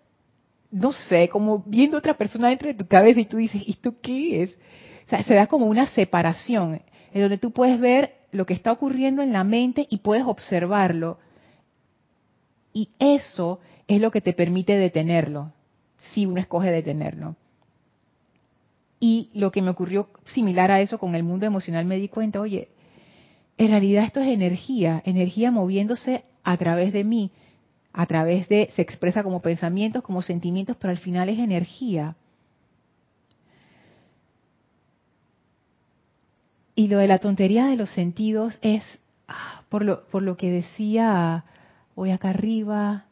no sé, como viendo otra persona dentro de tu cabeza y tú dices, ¿y tú qué es? O sea, se da como una separación en donde tú puedes ver lo que está ocurriendo en la mente y puedes observarlo. Y eso es lo que te permite detenerlo, si uno escoge detenerlo. Y lo que me ocurrió similar a eso con el mundo emocional, me di cuenta, oye, en realidad esto es energía, energía moviéndose a través de mí a través de, se expresa como pensamientos, como sentimientos, pero al final es energía. Y lo de la tontería de los sentidos es, ah, por, lo, por lo que decía, voy acá arriba,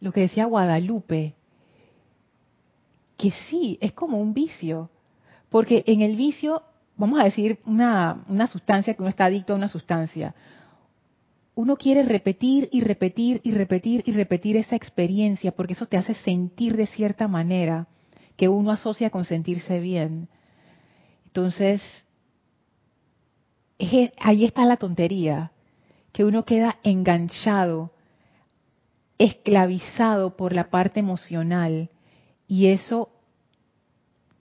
lo que decía Guadalupe, que sí, es como un vicio, porque en el vicio, vamos a decir, una, una sustancia que uno está adicto a una sustancia, uno quiere repetir y repetir y repetir y repetir esa experiencia porque eso te hace sentir de cierta manera que uno asocia con sentirse bien. Entonces, ahí está la tontería, que uno queda enganchado, esclavizado por la parte emocional y eso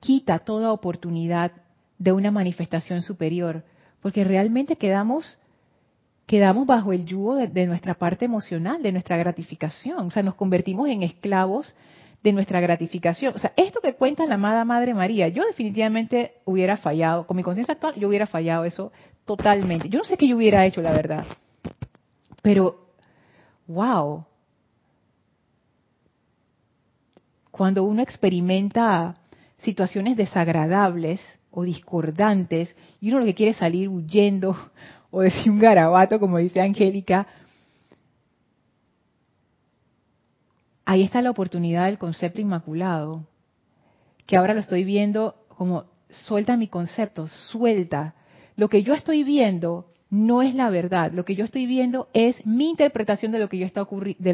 quita toda oportunidad de una manifestación superior, porque realmente quedamos quedamos bajo el yugo de, nuestra parte emocional, de nuestra gratificación. O sea, nos convertimos en esclavos de nuestra gratificación. O sea, esto que cuenta la amada Madre María, yo definitivamente hubiera fallado, con mi conciencia actual, yo hubiera fallado eso totalmente. Yo no sé qué yo hubiera hecho, la verdad. Pero, wow. Cuando uno experimenta situaciones desagradables o discordantes y uno lo que quiere es salir huyendo o decir un garabato, como dice Angélica, ahí está la oportunidad del concepto inmaculado, que ahora lo estoy viendo como suelta mi concepto, suelta. Lo que yo estoy viendo no es la verdad, lo que yo estoy viendo es mi interpretación de lo que, está,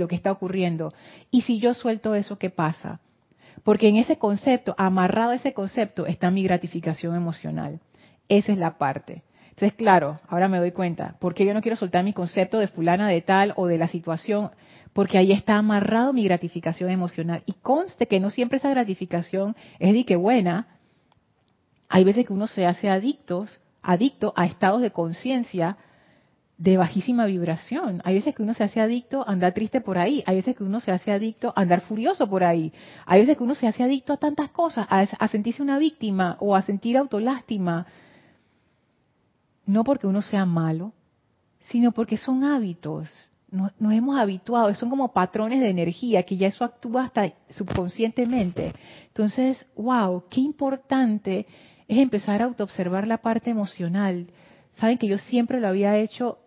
está ocurriendo. Y si yo suelto eso, ¿qué pasa? Porque en ese concepto, amarrado a ese concepto, está mi gratificación emocional. Esa es la parte. Entonces, claro, ahora me doy cuenta, porque yo no quiero soltar mi concepto de fulana de tal o de la situación, porque ahí está amarrado mi gratificación emocional. Y conste que no siempre esa gratificación es de que buena. Hay veces que uno se hace adictos, adicto a estados de conciencia de bajísima vibración. Hay veces que uno se hace adicto a andar triste por ahí. Hay veces que uno se hace adicto a andar furioso por ahí. Hay veces que uno se hace adicto a tantas cosas, a, a sentirse una víctima o a sentir autolástima no porque uno sea malo, sino porque son hábitos. Nos, hemos habituado, son como patrones de energía que ya eso actúa hasta subconscientemente. Entonces, wow, qué importante es empezar a autoobservar la parte emocional. Saben que yo siempre lo había hecho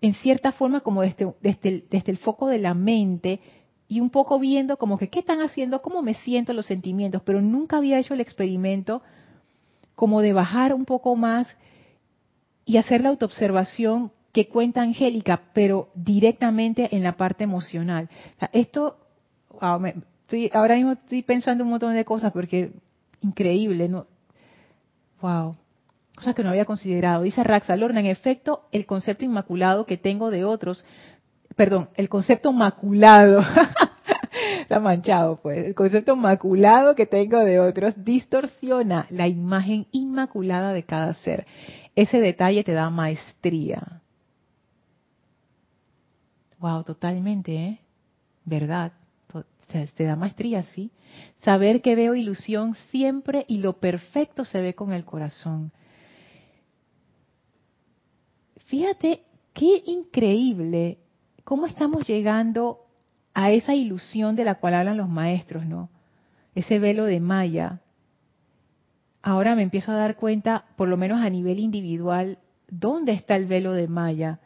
en cierta forma como desde, desde, desde el foco de la mente y un poco viendo como que qué están haciendo, cómo me siento los sentimientos, pero nunca había hecho el experimento como de bajar un poco más y hacer la autoobservación que cuenta Angélica, pero directamente en la parte emocional. esto, ahora mismo estoy pensando un montón de cosas porque increíble, ¿no? Wow, cosas que no había considerado. Dice Raxa Lorna, en efecto, el concepto inmaculado que tengo de otros, perdón, el concepto maculado, está manchado pues, el concepto maculado que tengo de otros distorsiona la imagen inmaculada de cada ser. Ese detalle te da maestría. Wow, totalmente, ¿eh? ¿Verdad? Te da maestría, sí. Saber que veo ilusión siempre y lo perfecto se ve con el corazón. Fíjate qué increíble cómo estamos llegando a esa ilusión de la cual hablan los maestros, ¿no? Ese velo de Maya. Ahora me empiezo a dar cuenta, por lo menos a nivel individual, dónde está el velo de Maya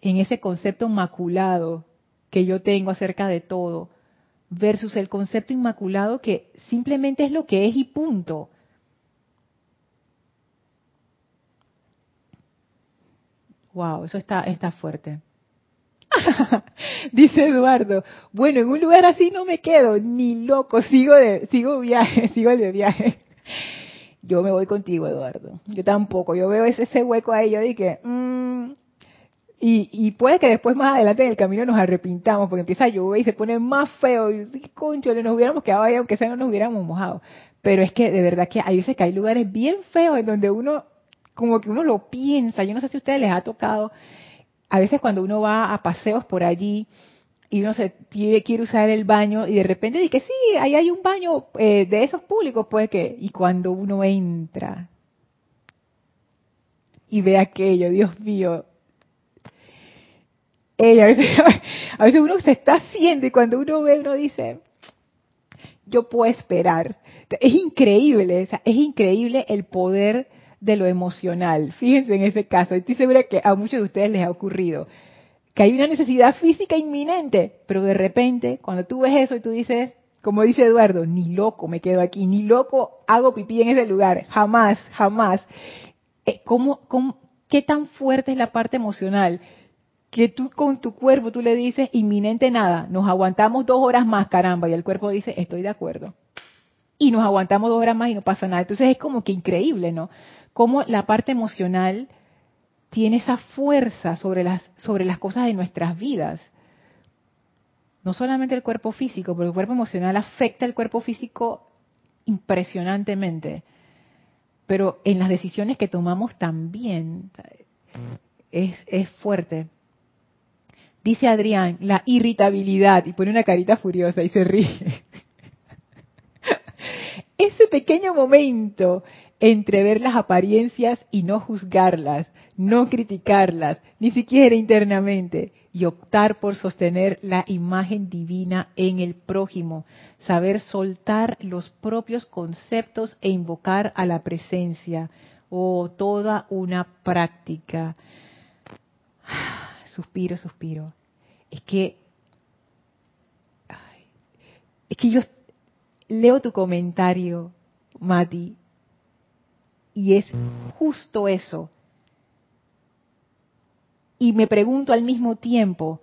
en ese concepto maculado que yo tengo acerca de todo, versus el concepto inmaculado que simplemente es lo que es y punto. Wow, eso está, está fuerte. Dice Eduardo, bueno, en un lugar así no me quedo, ni loco, sigo de, sigo viaje, sigo de viaje. Yo me voy contigo, Eduardo. Yo tampoco. Yo veo ese, hueco ahí, yo dije, mmm, y, y, puede que después más adelante en el camino nos arrepintamos porque empieza a llover y se pone más feo y concho, le nos hubiéramos quedado ahí aunque sea no nos hubiéramos mojado. Pero es que de verdad que hay veces que hay lugares bien feos en donde uno como que uno lo piensa. Yo no sé si a ustedes les ha tocado a veces cuando uno va a paseos por allí y uno se pide, quiere usar el baño y de repente dice sí, ahí hay un baño eh, de esos públicos, pues que, y cuando uno entra y ve aquello, Dios mío, ella, a veces, a veces uno se está haciendo y cuando uno ve, uno dice, yo puedo esperar. Es increíble, es increíble el poder de lo emocional. Fíjense en ese caso. Estoy segura que a muchos de ustedes les ha ocurrido que hay una necesidad física inminente, pero de repente, cuando tú ves eso y tú dices, como dice Eduardo, ni loco me quedo aquí, ni loco hago pipí en ese lugar, jamás, jamás. Eh, ¿Cómo, cómo, qué tan fuerte es la parte emocional? Que tú con tu cuerpo tú le dices, inminente nada, nos aguantamos dos horas más, caramba, y el cuerpo dice, estoy de acuerdo. Y nos aguantamos dos horas más y no pasa nada. Entonces es como que increíble, ¿no? cómo la parte emocional tiene esa fuerza sobre las, sobre las cosas de nuestras vidas. No solamente el cuerpo físico, porque el cuerpo emocional afecta el cuerpo físico impresionantemente, pero en las decisiones que tomamos también es, es fuerte. Dice Adrián, la irritabilidad, y pone una carita furiosa y se ríe. Ese pequeño momento entrever las apariencias y no juzgarlas, no criticarlas, ni siquiera internamente, y optar por sostener la imagen divina en el prójimo, saber soltar los propios conceptos e invocar a la presencia, o oh, toda una práctica. Suspiro, suspiro. Es que, es que yo leo tu comentario, Mati, y es justo eso. Y me pregunto al mismo tiempo,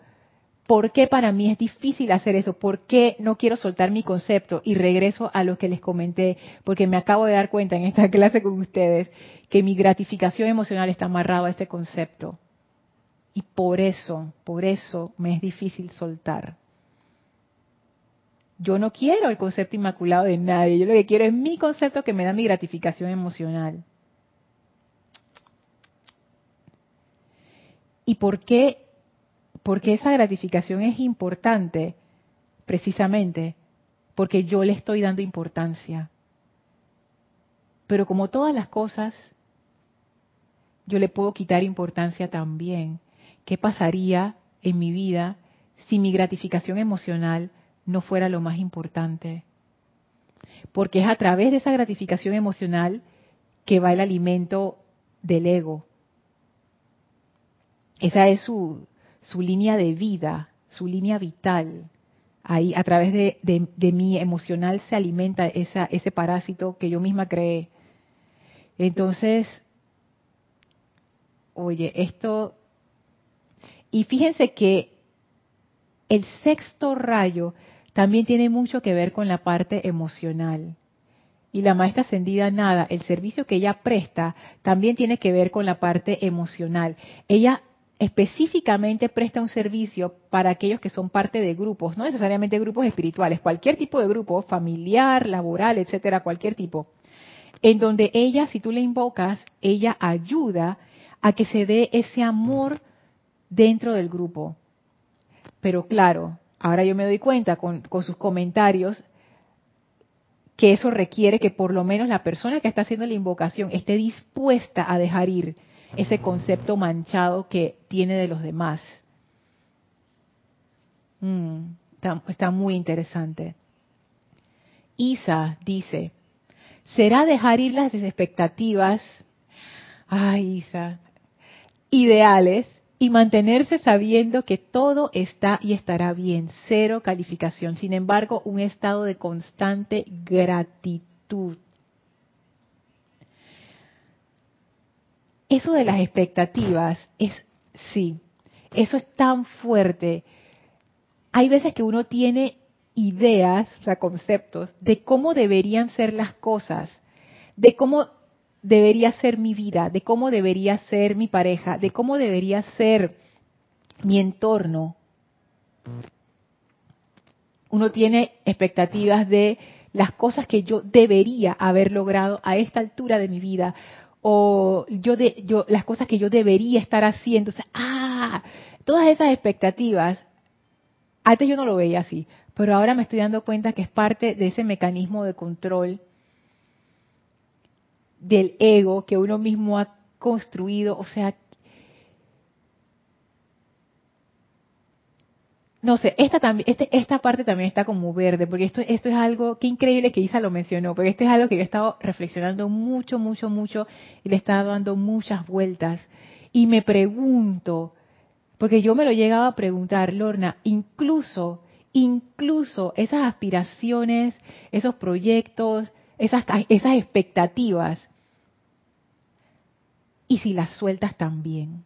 ¿por qué para mí es difícil hacer eso? ¿Por qué no quiero soltar mi concepto? Y regreso a lo que les comenté, porque me acabo de dar cuenta en esta clase con ustedes que mi gratificación emocional está amarrada a ese concepto. Y por eso, por eso me es difícil soltar. Yo no quiero el concepto inmaculado de nadie, yo lo que quiero es mi concepto que me da mi gratificación emocional. ¿Y por qué, Porque esa gratificación es importante? Precisamente porque yo le estoy dando importancia. Pero como todas las cosas, yo le puedo quitar importancia también. ¿Qué pasaría en mi vida si mi gratificación emocional no fuera lo más importante. Porque es a través de esa gratificación emocional que va el alimento del ego. Esa es su, su línea de vida, su línea vital. Ahí, a través de, de, mi emocional se alimenta esa, ese parásito que yo misma creé. Entonces, oye, esto... Y fíjense que el sexto rayo también tiene mucho que ver con la parte emocional. Y la maestra ascendida nada, el servicio que ella presta también tiene que ver con la parte emocional. Ella específicamente presta un servicio para aquellos que son parte de grupos, no necesariamente grupos espirituales, cualquier tipo de grupo, familiar, laboral, etcétera, cualquier tipo, en donde ella, si tú le invocas, ella ayuda a que se dé ese amor dentro del grupo. Pero claro, ahora yo me doy cuenta con, con sus comentarios que eso requiere que por lo menos la persona que está haciendo la invocación esté dispuesta a dejar ir ese concepto manchado que tiene de los demás. Mm, está, muy interesante. Isa dice, ¿será dejar ir las expectativas? Ay, Isa, ideales y mantenerse sabiendo que todo está y estará bien, cero calificación. Sin embargo, un estado de constante gratitud. Eso de las expectativas es, sí, eso es tan fuerte. Hay veces que uno tiene ideas, o sea, conceptos de cómo deberían ser las cosas, de cómo debería ser mi vida, de cómo debería ser mi pareja, de cómo debería ser mi entorno. Uno tiene expectativas de las cosas que yo debería haber logrado a esta altura de mi vida o yo de, yo las cosas que yo debería estar haciendo, o sea, ah, todas esas expectativas antes yo no lo veía así, pero ahora me estoy dando cuenta que es parte de ese mecanismo de control del ego que uno mismo ha construido, o sea, no sé, esta también, este, esta parte también está como verde, porque esto, esto es algo, qué increíble que Isa lo mencionó, porque esto es algo que yo he estado reflexionando mucho, mucho, mucho, y le he estado dando muchas vueltas. Y me pregunto, porque yo me lo llegaba a preguntar, Lorna, incluso, incluso esas aspiraciones, esos proyectos, esas, esas expectativas, y si las sueltas también.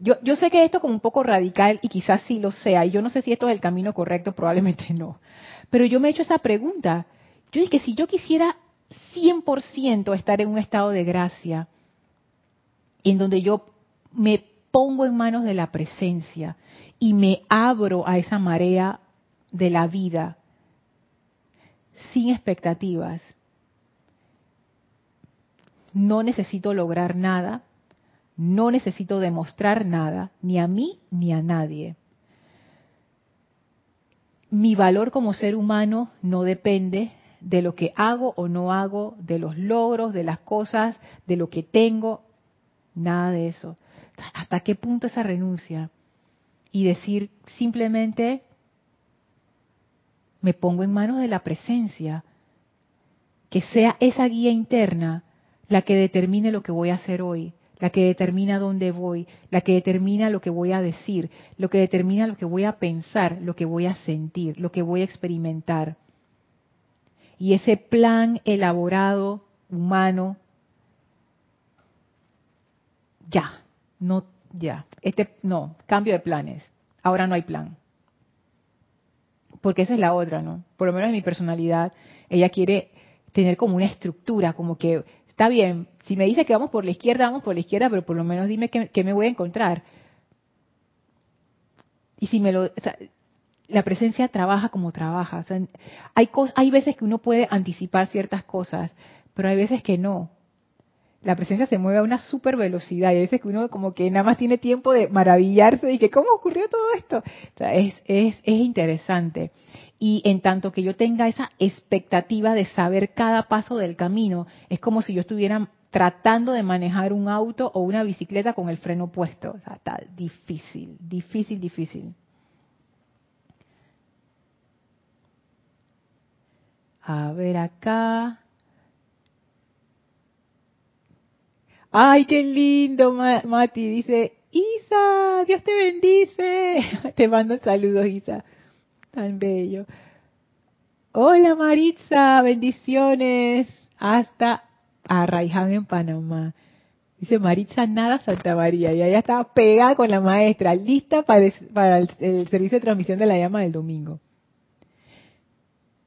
Yo, yo sé que esto es como un poco radical y quizás sí lo sea, y yo no sé si esto es el camino correcto, probablemente no. Pero yo me he hecho esa pregunta. Yo dije, si yo quisiera 100% estar en un estado de gracia, en donde yo me pongo en manos de la presencia y me abro a esa marea de la vida, sin expectativas, no necesito lograr nada, no necesito demostrar nada, ni a mí ni a nadie. Mi valor como ser humano no depende de lo que hago o no hago, de los logros, de las cosas, de lo que tengo, nada de eso. ¿Hasta qué punto esa renuncia? Y decir simplemente, me pongo en manos de la presencia, que sea esa guía interna la que determine lo que voy a hacer hoy, la que determina dónde voy, la que determina lo que voy a decir, lo que determina lo que voy a pensar, lo que voy a sentir, lo que voy a experimentar. Y ese plan elaborado, humano, ya, no, ya, este, no, cambio de planes, ahora no hay plan. Porque esa es la otra, ¿no? Por lo menos en mi personalidad, ella quiere tener como una estructura, como que está bien, si me dice que vamos por la izquierda, vamos por la izquierda, pero por lo menos dime qué, me voy a encontrar. Y si me lo... la presencia trabaja como trabaja. hay, hay veces que uno puede anticipar ciertas cosas, pero hay veces que no. La presencia se mueve a una super velocidad y hay veces que uno como que nada más tiene tiempo de maravillarse y que cómo ocurrió todo esto. es, es, es interesante. Y en tanto que yo tenga esa expectativa de saber cada paso del camino, es como si yo estuviera tratando de manejar un auto o una bicicleta con el freno puesto. Está difícil, difícil, difícil. A ver acá. Ay, qué lindo, Mati. Dice, Isa, Dios te bendice. Te mando saludos, Isa. Tan bello. Hola, Maritza, bendiciones. Hasta Arraiján en Panamá. Dice Maritza Nada Santa María. Y ella estaba pegada con la maestra, lista para, el servicio de transmisión de la llama del domingo.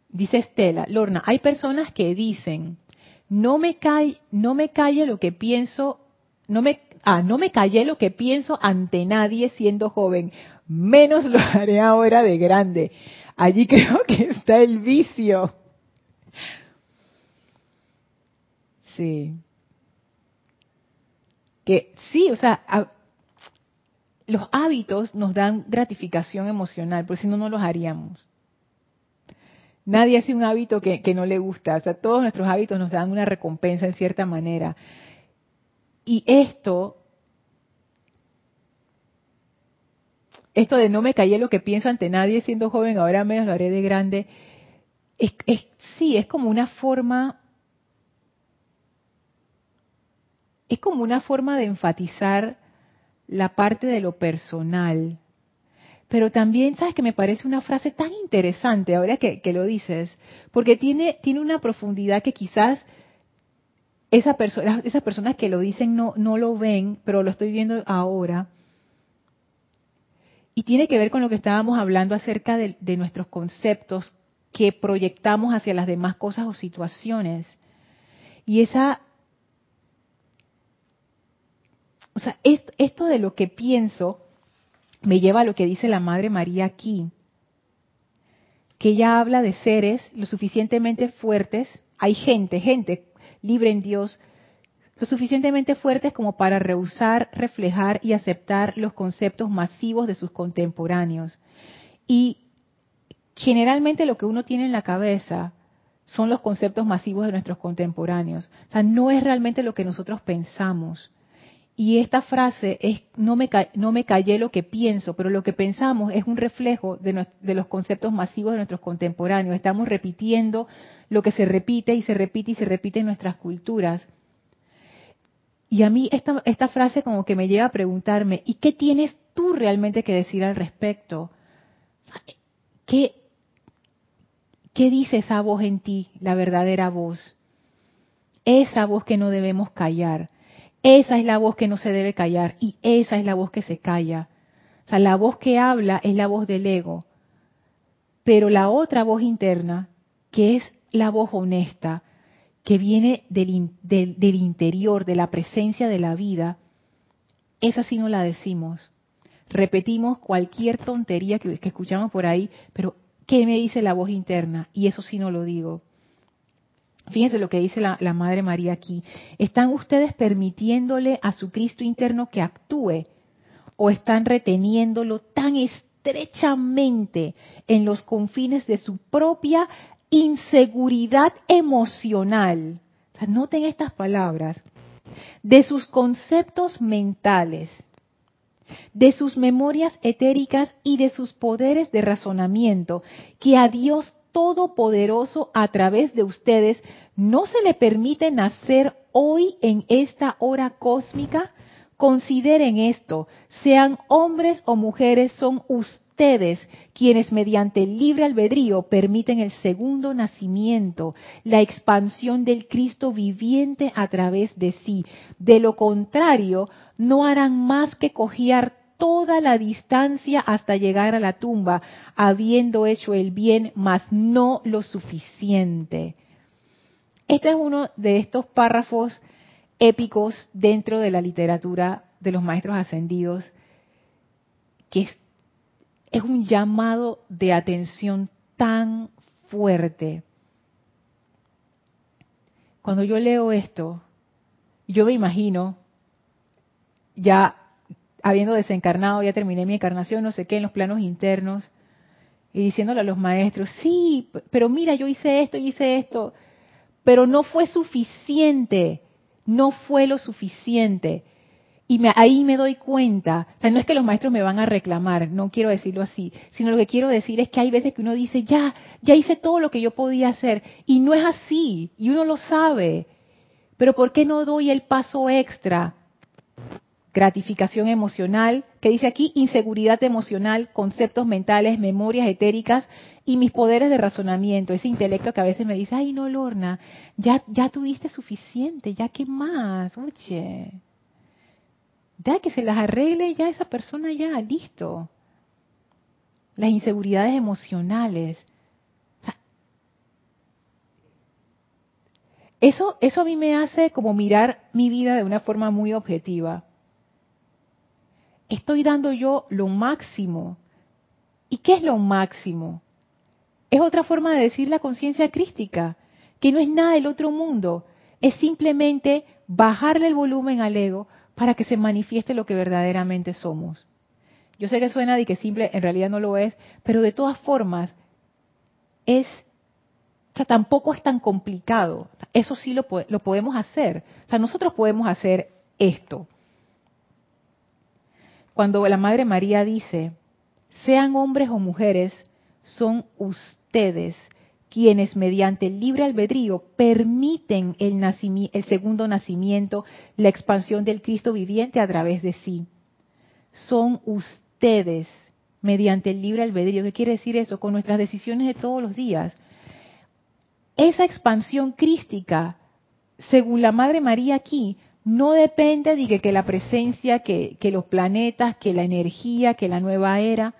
Dice Estela, Lorna, hay personas que dicen, no me, calle, no me calle lo que pienso, no me, ah, no me callé lo que pienso ante nadie siendo joven, menos lo haré ahora de grande. Allí creo que está el vicio. Sí. Que sí, o sea, los hábitos nos dan gratificación emocional, porque si no, no los haríamos. Nadie hace un hábito que, no le gusta. O sea, todos nuestros hábitos nos dan una recompensa en cierta manera. Y esto, esto de no me callé lo que pienso ante nadie siendo joven, ahora menos lo haré de grande, es, sí, es como una forma, es como una forma de enfatizar la parte de lo personal pero también, ¿sabes que me parece una frase tan interesante ahora que, lo dices? Porque tiene, tiene una profundidad que quizás esas personas que lo dicen no, no lo ven, pero lo estoy viendo ahora. Y tiene que ver con lo que estábamos hablando acerca de, de nuestros conceptos que proyectamos hacia las demás cosas o situaciones. Y esa o sea, esto de lo que pienso me lleva a lo que dice la Madre María aquí, que ella habla de seres lo suficientemente fuertes, hay gente, gente libre en Dios, lo suficientemente fuertes como para rehusar, reflejar y aceptar los conceptos masivos de sus contemporáneos. Y generalmente lo que uno tiene en la cabeza son los conceptos masivos de nuestros contemporáneos. O sea, no es realmente lo que nosotros pensamos. Y esta frase es, no me, no me callé lo que pienso, pero lo que pensamos es un reflejo de, de, los conceptos masivos de nuestros contemporáneos. Estamos repitiendo lo que se repite y se repite y se repite en nuestras culturas. Y a mí esta, esta frase como que me lleva a preguntarme, ¿y qué tienes tú realmente que decir al respecto? ¿Qué, qué dice esa voz en ti, la verdadera voz? Esa voz que no debemos callar esa es la voz que no se debe callar y esa es la voz que se calla. O sea, la voz que habla es la voz del ego, pero la otra voz interna, que es la voz honesta, que viene del, del, interior, de la presencia de la vida, esa sí no la decimos. Repetimos cualquier tontería que, que escuchamos por ahí, pero ¿qué me dice la voz interna? Y eso sí no lo digo. Fíjense lo que dice la, Madre María aquí. ¿Están ustedes permitiéndole a su Cristo interno que actúe o están reteniéndolo tan estrechamente en los confines de su propia inseguridad emocional? noten estas palabras. De sus conceptos mentales, de sus memorias etéricas y de sus poderes de razonamiento que a Dios Todopoderoso a través de ustedes no se le permite nacer hoy en esta hora cósmica? Consideren esto, sean hombres o mujeres, son ustedes quienes mediante libre albedrío permiten el segundo nacimiento, la expansión del Cristo viviente a través de sí. De lo contrario, no harán más que cojear toda la distancia hasta llegar a la tumba, habiendo hecho el bien, mas no lo suficiente. Este es uno de estos párrafos épicos dentro de la literatura de los maestros ascendidos, que es, es un llamado de atención tan fuerte. Cuando yo leo esto, yo me imagino ya habiendo desencarnado, ya terminé mi encarnación, no sé qué, en los planos internos, y diciéndole a los maestros, sí, pero mira, yo hice esto, y hice esto, pero no fue suficiente, no fue lo suficiente. Y ahí me doy cuenta, o sea, no es que los maestros me van a reclamar, no quiero decirlo así, sino lo que quiero decir es que hay veces que uno dice, ya, ya hice todo lo que yo podía hacer, y no es así, y uno lo sabe, Pero ¿por qué no doy el paso extra? Gratificación emocional, que dice aquí inseguridad emocional, conceptos mentales, memorias etéricas y mis poderes de razonamiento, ese intelecto que a veces me dice, ay no, Lorna, ya, ya tuviste suficiente, ya qué más, oye, ya que se las arregle ya esa persona ya, listo. Las inseguridades emocionales, Eso, eso a mí me hace como mirar mi vida de una forma muy objetiva. Estoy dando yo lo máximo. ¿Y qué es lo máximo? Es otra forma de decir la conciencia crística, que no es nada del otro mundo, es simplemente bajarle el volumen al ego para que se manifieste lo que verdaderamente somos. Yo sé que suena de que simple, en realidad no lo es, pero de todas formas es o sea, tampoco es tan complicado. Eso sí lo, lo podemos hacer. O sea, nosotros podemos hacer esto. Cuando la Madre María dice, sean hombres o mujeres, son ustedes quienes mediante el libre albedrío permiten el, segundo nacimiento, la expansión del Cristo viviente a través de sí. Son ustedes mediante el libre albedrío. ¿Qué quiere decir eso? Con nuestras decisiones de todos los días esa expansión crística, según la Madre María aquí, no depende de que, la presencia, que, los planetas, que la energía, que la nueva era,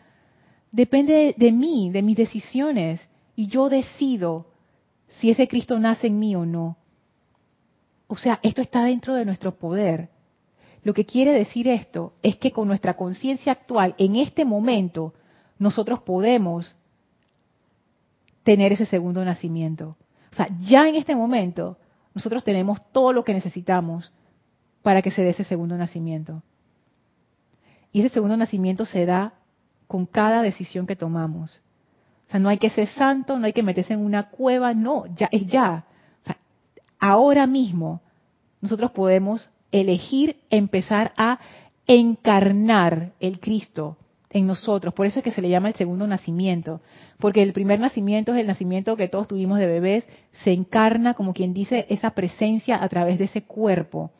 depende de, mí, de mis decisiones, y yo decido si ese Cristo nace en mí o no. O sea, esto está dentro de nuestro poder. Lo que quiere decir esto es que con nuestra conciencia actual, en este momento, nosotros podemos tener ese segundo nacimiento. O sea, ya en este momento nosotros tenemos todo lo que necesitamos para que se dé ese segundo nacimiento. Y ese segundo nacimiento se da con cada decisión que tomamos. O sea, no hay que ser santo, no hay que meterse en una cueva, no, ya es ya. O sea, ahora mismo nosotros podemos elegir empezar a encarnar el Cristo en nosotros. Por eso es que se le llama el segundo nacimiento. Porque el primer nacimiento es el nacimiento que todos tuvimos de bebés. Se encarna, como quien dice, esa presencia a través de ese cuerpo.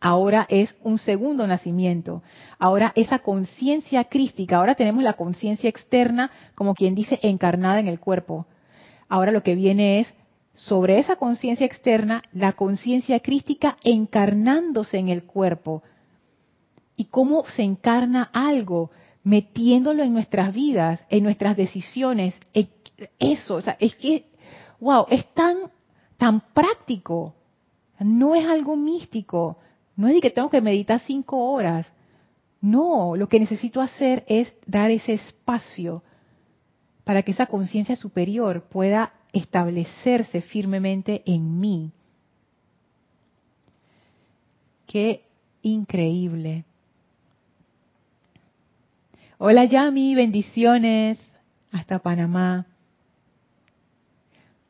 Ahora es un segundo nacimiento. Ahora esa conciencia crística, ahora tenemos la conciencia externa, como quien dice, encarnada en el cuerpo. Ahora lo que viene es sobre esa conciencia externa, la conciencia crística encarnándose en el cuerpo y cómo se encarna algo, metiéndolo en nuestras vidas, en nuestras decisiones. Eso, o sea, es que, wow, es tan, tan práctico. No es algo místico. No es de que tengo que meditar cinco horas. No, lo que necesito hacer es dar ese espacio para que esa conciencia superior pueda establecerse firmemente en mí. Qué increíble. Hola Yami, bendiciones hasta Panamá.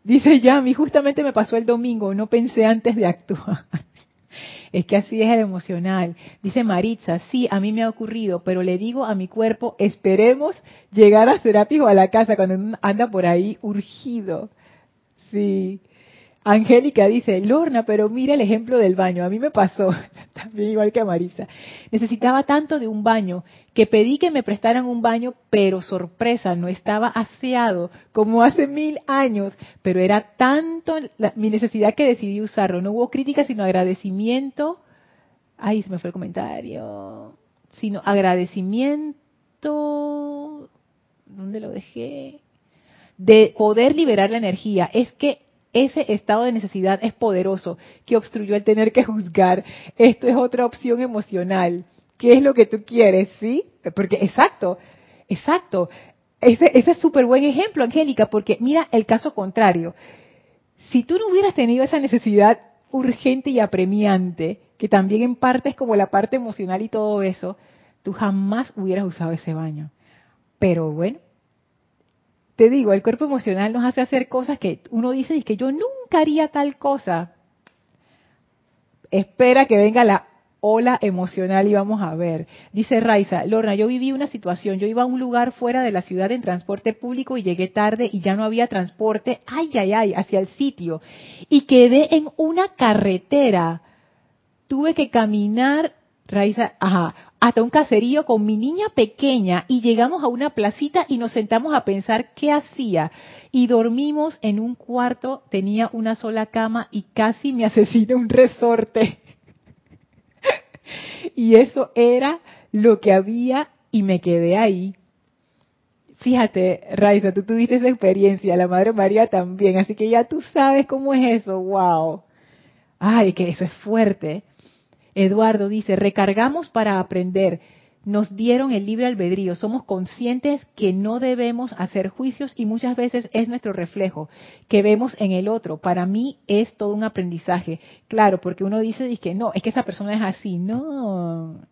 Dice Yami, justamente me pasó el domingo, no pensé antes de actuar. Es que así es el emocional. Dice Maritza, sí, a mí me ha ocurrido, pero le digo a mi cuerpo, esperemos llegar a Serapis o a la casa cuando anda por ahí urgido. Sí. Angélica dice, Lorna, pero mira el ejemplo del baño. A mí me pasó, también igual que a Marisa. Necesitaba tanto de un baño que pedí que me prestaran un baño, pero sorpresa, no estaba aseado como hace mil años, pero era tanto mi necesidad que decidí usarlo. No hubo crítica, sino agradecimiento. Ay, se me fue el comentario. Sino agradecimiento. ¿Dónde lo dejé? De poder liberar la energía. Es que ese estado de necesidad es poderoso, que obstruyó el tener que juzgar. Esto es otra opción emocional. ¿Qué es lo que tú quieres? ¿Sí? Porque, exacto, exacto. Ese, es súper buen ejemplo, Angélica, porque mira el caso contrario. Si tú no hubieras tenido esa necesidad urgente y apremiante, que también en parte es como la parte emocional y todo eso, tú jamás hubieras usado ese baño. Pero bueno, te digo, el cuerpo emocional nos hace hacer cosas que uno dice y que yo nunca haría tal cosa. Espera que venga la ola emocional y vamos a ver. Dice Raiza, Lorna, yo viví una situación, yo iba a un lugar fuera de la ciudad en transporte público y llegué tarde y ya no había transporte, ay, ay, ay, hacia el sitio. Y quedé en una carretera. Tuve que caminar, Raiza, ajá, hasta un caserío con mi niña pequeña y llegamos a una placita y nos sentamos a pensar qué hacía. Y dormimos en un cuarto, tenía una sola cama y casi me asesina un resorte. y eso era lo que había y me quedé ahí. Fíjate, Raiza, tú tuviste esa experiencia, la Madre María también, así que ya tú sabes cómo es eso, wow. Ay, que eso es fuerte. Eduardo dice, recargamos para aprender. Nos dieron el libre albedrío. Somos conscientes que no debemos hacer juicios y muchas veces es nuestro reflejo que vemos en el otro. Para mí es todo un aprendizaje. Claro, porque uno dice, que no, es que esa persona es así. No,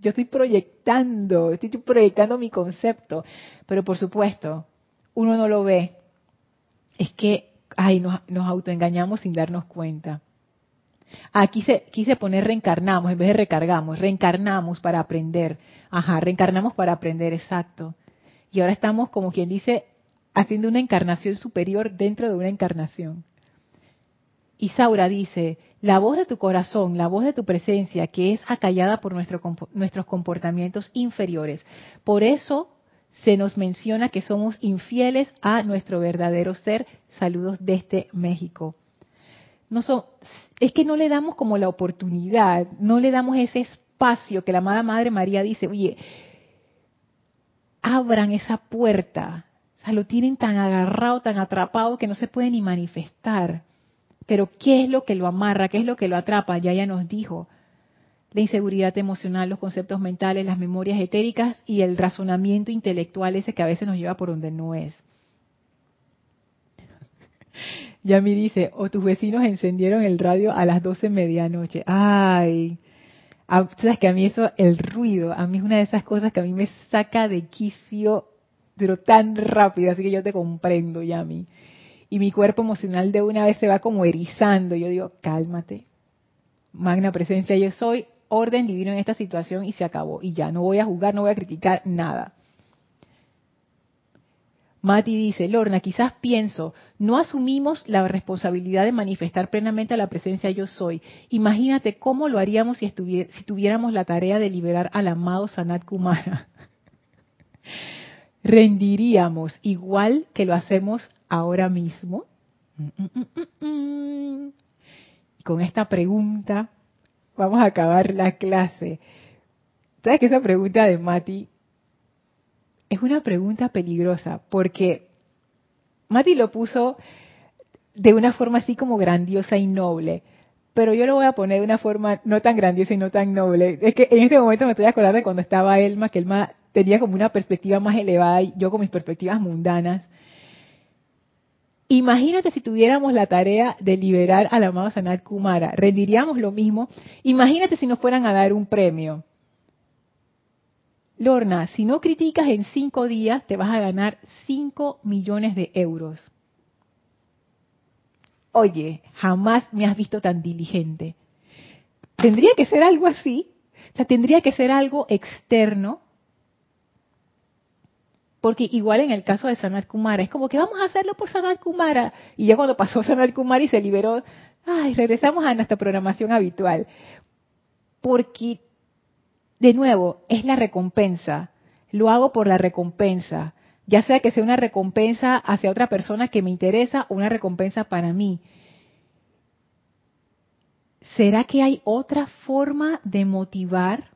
yo estoy proyectando, estoy proyectando mi concepto. Pero por supuesto, uno no lo ve. Es que, ay, nos, nos autoengañamos sin darnos cuenta. Aquí ah, quise, poner reencarnamos en vez de recargamos. Reencarnamos para aprender. Ajá, reencarnamos para aprender, exacto. Y ahora estamos, como quien dice, haciendo una encarnación superior dentro de una encarnación. Isaura dice, la voz de tu corazón, la voz de tu presencia, que es acallada por nuestros comportamientos inferiores. Por eso se nos menciona que somos infieles a nuestro verdadero ser. Saludos desde México no son, es que no le damos como la oportunidad, no le damos ese espacio que la amada Madre María dice, oye, abran esa puerta. O sea, lo tienen tan agarrado, tan atrapado que no se puede ni manifestar. Pero ¿qué es lo que lo amarra? ¿Qué es lo que lo atrapa? Ya ya nos dijo. La inseguridad emocional, los conceptos mentales, las memorias etéricas y el razonamiento intelectual ese que a veces nos lleva por donde no es. Yami dice, o tus vecinos encendieron el radio a las 12 medianoche. Ay, sabes que a mí eso, el ruido, a mí es una de esas cosas que a mí me saca de quicio, pero tan rápido, así que yo te comprendo, Yami. Y mi cuerpo emocional de una vez se va como erizando. Yo digo, cálmate. Magna presencia, yo soy orden divino en esta situación y se acabó. Y ya, no voy a juzgar, no voy a criticar nada. Mati dice, Lorna, quizás pienso, no asumimos la responsabilidad de manifestar plenamente la presencia yo soy. Imagínate cómo lo haríamos si, si tuviéramos la tarea de liberar al amado Sanat Kumara. ¿Rendiríamos igual que lo hacemos ahora mismo? Y con esta pregunta vamos a acabar la clase. ¿Sabes que esa pregunta de Mati es una pregunta peligrosa porque Mati lo puso de una forma así como grandiosa y noble, pero yo lo voy a poner de una forma no tan grandiosa y no tan noble. Es que en este momento me estoy acordando de cuando estaba Elma, que Elma tenía como una perspectiva más elevada y yo con mis perspectivas mundanas. Imagínate si tuviéramos la tarea de liberar al amado Sanat Kumara, rendiríamos lo mismo. Imagínate si nos fueran a dar un premio. Lorna, si no criticas en cinco días, te vas a ganar cinco millones de euros. Oye, jamás me has visto tan diligente. Tendría que ser algo así. O sea, tendría que ser algo externo. Porque igual en el caso de Sanat Kumara, es como que vamos a hacerlo por Sanat Kumara. Y ya cuando pasó Sanat Kumara y se liberó, ay, regresamos a nuestra programación habitual. Porque de nuevo, es la recompensa. Lo hago por la recompensa. Ya sea que sea una recompensa hacia otra persona que me interesa o una recompensa para mí. ¿Será que hay otra forma de motivar?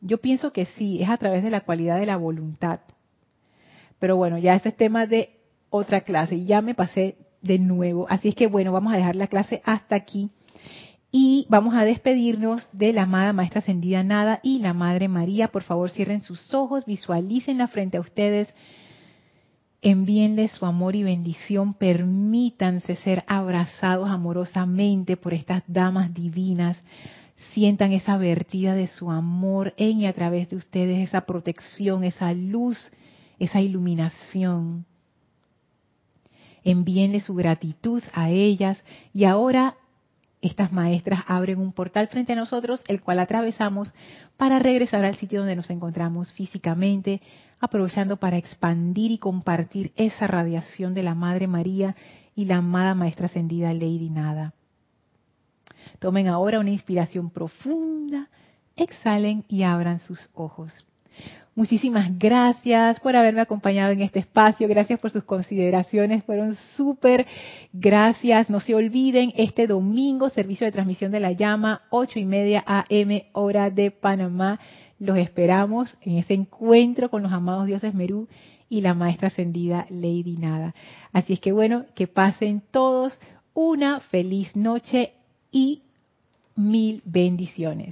Yo pienso que sí, es a través de la cualidad de la voluntad. Pero bueno, ya ese es tema de otra clase ya me pasé de nuevo. Así es que bueno, vamos a dejar la clase hasta aquí. Y vamos a despedirnos de la amada Maestra Ascendida Nada y la Madre María. Por favor, cierren sus ojos, visualícenla frente a ustedes. Envíenles su amor y bendición. Permítanse ser abrazados amorosamente por estas damas divinas. Sientan esa vertida de su amor en y a través de ustedes, esa protección, esa luz, esa iluminación. Envíenle su gratitud a ellas y ahora estas maestras abren un portal frente a nosotros, el cual atravesamos para regresar al sitio donde nos encontramos físicamente, aprovechando para expandir y compartir esa radiación de la Madre María y la amada Maestra Ascendida Lady Nada. Tomen ahora una inspiración profunda, exhalen y abran sus ojos. Muchísimas gracias por haberme acompañado en este espacio. Gracias por sus consideraciones. Fueron súper gracias. No se olviden, este domingo, servicio de transmisión de la llama, ocho y media AM, hora de Panamá. Los esperamos en ese encuentro con los amados dioses Merú y la maestra ascendida Lady Nada. Así es que bueno, que pasen todos una feliz noche y mil bendiciones.